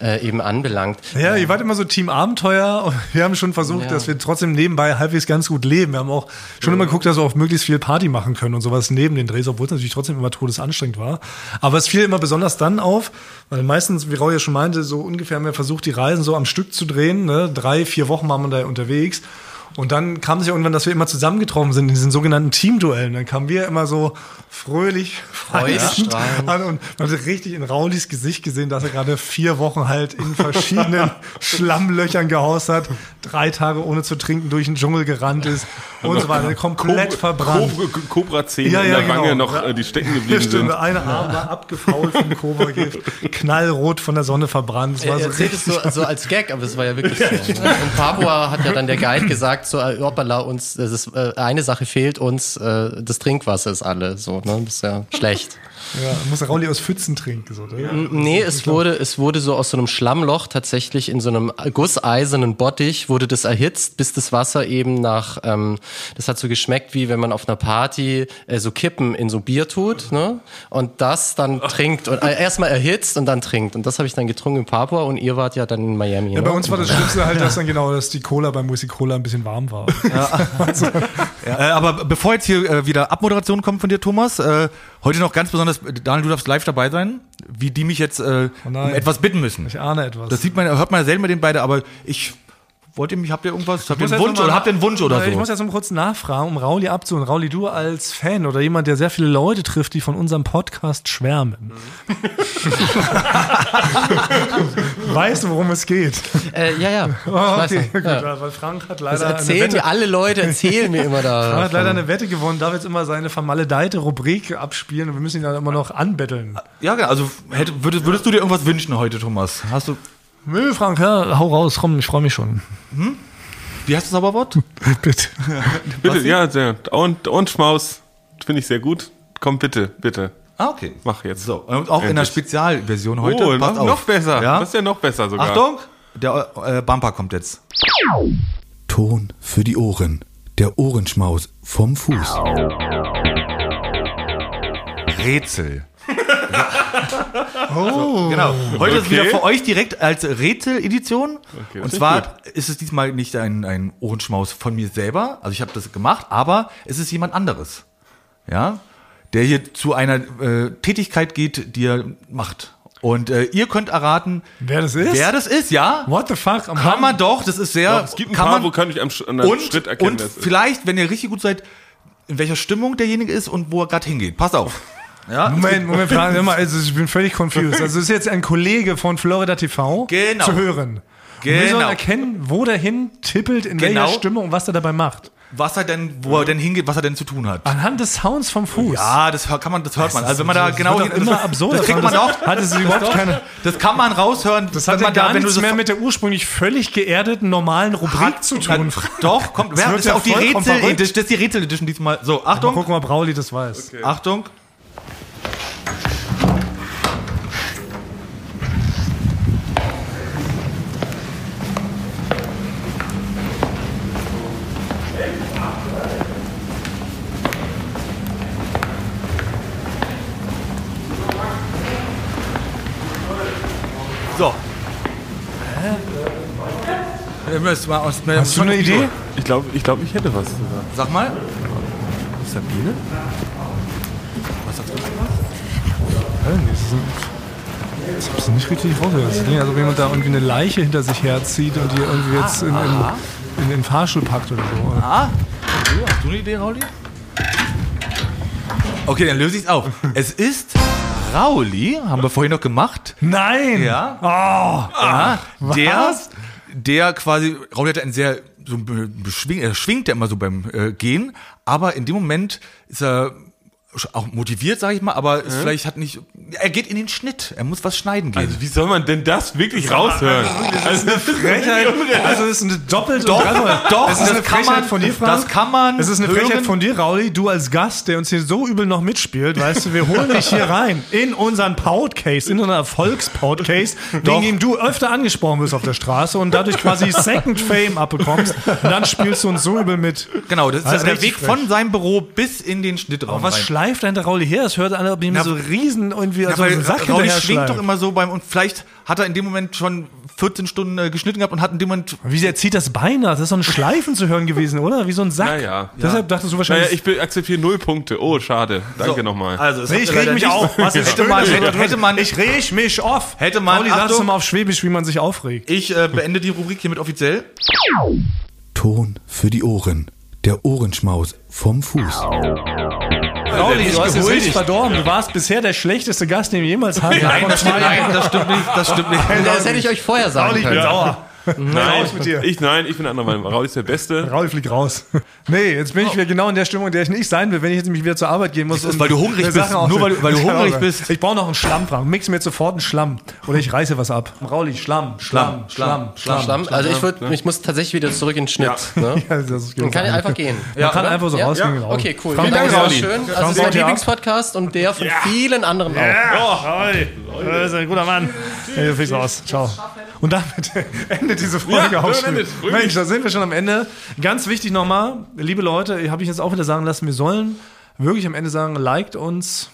äh, eben anbelangt. Ja, ihr wart immer so Team Abenteuer und (laughs) wir haben schon versucht, Ja. dass wir trotzdem nebenbei halbwegs ganz gut leben. Wir haben auch schon immer geguckt, dass wir auch möglichst viel Party machen können und sowas neben den Drehs, obwohl es natürlich trotzdem immer todesanstrengend war. Aber es fiel immer besonders dann auf, weil meistens, wie Rau ja schon meinte, so ungefähr haben wir versucht, die Reisen so am Stück zu drehen. Ne? Drei, vier Wochen waren wir da unterwegs. Und dann kam es ja irgendwann, dass wir immer zusammengetroffen sind in diesen sogenannten Teamduellen. Dann kamen wir immer so fröhlich, an und man hat richtig in Raulis Gesicht gesehen, dass er gerade vier Wochen halt in verschiedenen (laughs) Schlammlöchern gehaust hat, drei Tage ohne zu trinken durch den Dschungel gerannt ist und so weiter. Komplett verbrannt. Cobra-Zähne Ja, in ja, der Wange genau. noch, Ja. äh, die stecken Ja, geblieben stimmt. sind. Eine Arm war abgefault vom (laughs) Cobra-Gift, knallrot von der Sonne verbrannt. Er war so erzählt es so, so als Gag, aber es war ja wirklich (laughs) so. Und Papua hat ja dann der Guide gesagt, so, äh, hoppala, uns, das ist, äh, eine Sache fehlt uns, äh, das Trinkwasser ist alle, so, ne, das ist ja schlecht. Ja, muss Rauli aus Pfützen trinken. So, ne? Nee, es wurde, es wurde so aus so einem Schlammloch tatsächlich in so einem gusseisernen Bottich wurde das erhitzt, bis das Wasser eben nach, ähm, das hat so geschmeckt wie wenn man auf einer Party äh, so Kippen in so Bier tut, ne? Und das dann (laughs) trinkt und äh, erstmal erhitzt und dann trinkt. Und das habe ich dann getrunken in Papua und ihr wart ja dann in Miami. Ja, ne? bei uns war das (laughs) Schlimmste halt, dass dann genau, dass die Cola beim Whisky Cola ein bisschen warm war. Ja, (laughs) äh, aber bevor jetzt hier äh, wieder Abmoderation kommt von dir, Thomas, äh, heute noch ganz besonders, Daniel, du darfst live dabei sein, wie die mich jetzt äh, um nein. etwas bitten müssen. Ich ahne etwas. Das sieht man, hört man ja selten mit den beiden, aber ich wollt ihr mich, habt ihr irgendwas, habt ihr einen Wunsch mal oder habt ihr einen Wunsch oder Ich so? muss jetzt mal kurz nachfragen, um Rauli abzuholen. Rauli, du als Fan oder jemand, der sehr viele Leute trifft, die von unserem Podcast schwärmen. (laughs) weißt du, worum es geht? Äh, ja, ja. (laughs) Ich Oh, weiß okay, gut, ja. weil Frank hat Das leider eine erzählen Wette, mir alle Leute, erzählen mir immer da. (laughs) Frank hat leider eine Wette gewonnen, darf jetzt immer seine vermaledeite Rubrik abspielen und wir müssen ihn dann immer noch anbetteln. Ja, genau, also hätte, würdest, würdest du dir irgendwas wünschen heute, Thomas? Hast du, Nö, Frank, ja, hau raus, komm, ich freue mich schon. wie heißt das Zauberwort? (laughs) Bitte. Bitte, ja, sehr. Und, und Schmaus. Finde ich sehr gut. Komm, bitte, bitte. Ah, okay. Mach jetzt. So, und auch in der Endlich. Spezialversion heute. oh, passt noch, auf. noch besser. Ja? Das ist ja noch besser sogar. Achtung, der äh, Bumper kommt jetzt. Ton für die Ohren. Der Ohrenschmaus vom Fuß. Rätsel. (laughs) oh. genau. Heute ist Okay. wieder für euch direkt als Rätsel-Edition. Okay, Und ist zwar gut. ist es diesmal nicht ein, ein Ohrenschmaus von mir selber. Also ich habe das gemacht, aber es ist jemand anderes. Ja. Der hier zu einer äh, Tätigkeit geht, die er macht. Und äh, ihr könnt erraten, Wer das ist? wer das ist, ja? What the fuck? Am Kann man doch, das ist sehr. Ja, es gibt ein kann paar, man, wo kann ich am und, Schritt erkennen, und ist. vielleicht, wenn ihr richtig gut seid, in welcher Stimmung derjenige ist und wo er gerade hingeht. Passt auf. Ja, Moment, Moment, fragen wir mal, also ich bin völlig confused. Also ist jetzt ein Kollege von Florida TV Genau. zu hören. Und wir Genau. sollen erkennen, wo der hin tippelt, in Genau. welcher Stimmung und was er dabei macht. was er denn, wo er denn hingeht, was er denn zu tun hat. Anhand des Sounds vom Fuß. Ja, das kann man, das hört man. Also wenn man da das genau hin- immer absurder. das kriegt man Das auch. (laughs) hat es überhaupt keine- Das kann man raushören. Das hat man da, wenn du nichts so mehr mit der ursprünglich völlig geerdeten, normalen Rubrik zu tun. Na, Doch, kommt. Das das ist ja auch die vollkommen Rätsel, verrückt. das, das ist die Rätsel Edition diesmal. So, Mal Achtung, gucken, ob Rauli das weiß. Achtung. So. Hä? Müssen wir uns- Hast du eine Idee? Ich glaube, ich, glaub, ich hätte was sogar. Sag mal. Sabine? Das ist Das hab's nicht richtig rausgehört. Das klingt, als ob jemand da irgendwie eine Leiche hinter sich herzieht und die irgendwie jetzt in, in, in den Fahrstuhl packt oder so. Ah, okay, hast du eine Idee, Rauli? Okay, dann löse ich es auf. (laughs) Es ist Rauli, haben wir vorhin noch gemacht. Nein! Ja. Oh, Ja, der, der quasi, Rauli hatte einen sehr, so er schwingt ja immer so beim äh, Gehen, aber in dem Moment ist er auch motiviert, sag ich mal, aber es vielleicht hat nicht, er geht in den Schnitt. Er muss was schneiden gehen. Also wie soll man denn das wirklich raushören? Also das ist Frechheit. Also es ist eine doppelte Doch, doch, es ist eine das kann Frechheit man- von dir, Frank. das kann man Es ist eine hören. Frechheit von dir, Rauli, du als Gast, der uns hier so übel noch mitspielt, weißt du, wir holen dich hier rein in unseren Podcast, in unseren Erfolgspodcast, wegen dem du öfter angesprochen wirst auf der Straße und dadurch quasi Second Fame abbekommst und dann spielst du uns so übel mit. genau, das ist Also der richtig Weg von seinem Büro bis in den Schnittraum Was rein. Denn der Rauli her? Es hört als ob ihm so riesen irgendwie Ja, also weil ein Sack Rauli hinterher schwingt doch immer so beim, und vielleicht hat er in dem Moment schon 14 Stunden äh, geschnitten gehabt und hat in dem Moment Wie sehr zieht das Bein nach? Das ist so ein Schleifen zu hören gewesen, oder? Wie so ein Sack. Naja. Deshalb dachtest du wahrscheinlich. Naja, ich akzeptiere null Punkte. Oh, schade. Danke nochmal. Also, Nee, ich reg mich auf. (laughs) Was ist hätte man, hätte, hätte man, ich reg mich auf. Hätte man- Pauli, sagst du mal auf Schwäbisch, wie man sich aufregt. ich äh, beende die Rubrik hiermit offiziell. Ton für die Ohren. Der Ohrenschmaus vom Fuß. Pauli, du hast es richtig verdorben. Du warst bisher der schlechteste Gast, den wir jemals hatten. Nein, das stimmt, nein, Jahren. das stimmt nicht, das stimmt nicht. Das hätte ich euch vorher sagen Pauli, ich bin können. sauer. Nein, raus mit dir. ich nein, ich bin anderer Meinung. Raul ist der Beste. Rauli fliegt raus. (laughs) Nee, jetzt bin ich wieder genau in der Stimmung, in der ich nicht sein will, wenn ich jetzt nämlich wieder zur Arbeit gehen muss. Das ist, und weil du hungrig bist. Nur weil du- weil du (laughs) hungrig auch- bist. Ich brauche noch einen Schlamm, Frank. Mix mir jetzt sofort einen Schlamm. Oder ich reiße was ab. Rauli, Schlamm, Schlamm, Schlamm, Schlamm. Schlamm. Also ich würde, ich muss tatsächlich wieder zurück in den Schnitt. Ne? (laughs) Ja, das ist Dann kann ich einfach gehen. Man kann einfach so Ja? rausgehen. Okay, cool. Frank, Vielen Dank, das Rauli. Also es ist mein. Lieblingspodcast und der von vielen anderen auch. Oh, Rauli. Das ist ein guter Mann. Du fliegst raus. Ciao. Und damit (laughs) endet diese Folge Ja, auch schon. endet. Mensch, da sind wir schon am Ende. Ganz wichtig nochmal, liebe Leute, habe ich jetzt auch wieder sagen lassen, wir sollen wirklich am Ende sagen, liked uns,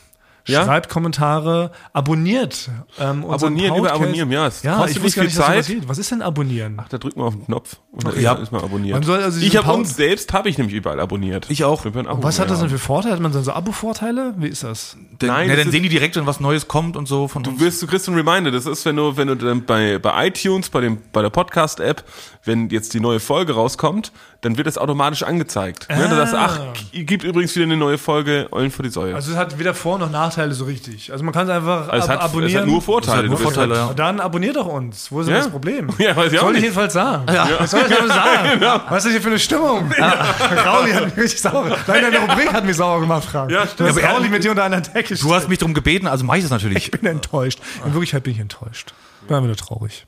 Ja? schreibt Kommentare, abonniert. Ähm, Abonnieren, über abonnieren, ja. Es Ja, kostet ich nicht weiß gar viel nicht, Zeit. Was ist denn abonnieren? Da drückt man auf den Knopf und dann Ja. ist man abonniert. Man soll also ich habe uns selbst, habe ich nämlich überall abonniert. Ich auch. Wir können Abo Was hat das denn für Vorteile? Hat man dann so Abo-Vorteile? Wie ist das? Denn, Nein, ja, das dann sehen die direkt, wenn was Neues kommt und so von Du uns. wirst, du kriegst einen Reminder. Das ist, wenn du, wenn du dann bei, bei iTunes, bei dem, bei der Podcast-App, wenn jetzt die neue Folge rauskommt, dann wird das automatisch angezeigt. Ne? Du sagst, ach, gibt übrigens wieder eine neue Folge Eulen vor die Säue. Also es hat weder Vor- noch Nachteile so richtig. Also man kann es einfach Also es, ab hat, es abonnieren. hat nur Vorteile. nur Du wirst Vorteile, halt- ja. Dann abonniert doch uns. Wo ist denn Ja. das Problem? (laughs) Ja, weiß ich auch soll ich nicht. jedenfalls sagen. Was soll ich denn sagen? (laughs) Was ist das hier für eine Stimmung? (laughs) Rauli hat mich richtig sauer. Nein, deine Rubrik hat mich sauer gemacht, Frank. Ja, stimmt. Das Rauli mit dir unter einer Decke Du hast mich darum gebeten, also mache ich das natürlich. Ich bin enttäuscht. In Wirklichkeit bin ich enttäuscht. Bin einfach nur traurig.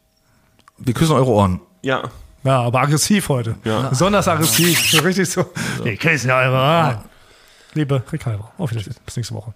Wir küssen eure Ohren. Ja. Ja, aber aggressiv heute. Ja. Besonders aggressiv. So richtig so. Wir küssen ja eure Ohren. Liebe Ricardo, auf Wiedersehen. Bis nächste Woche.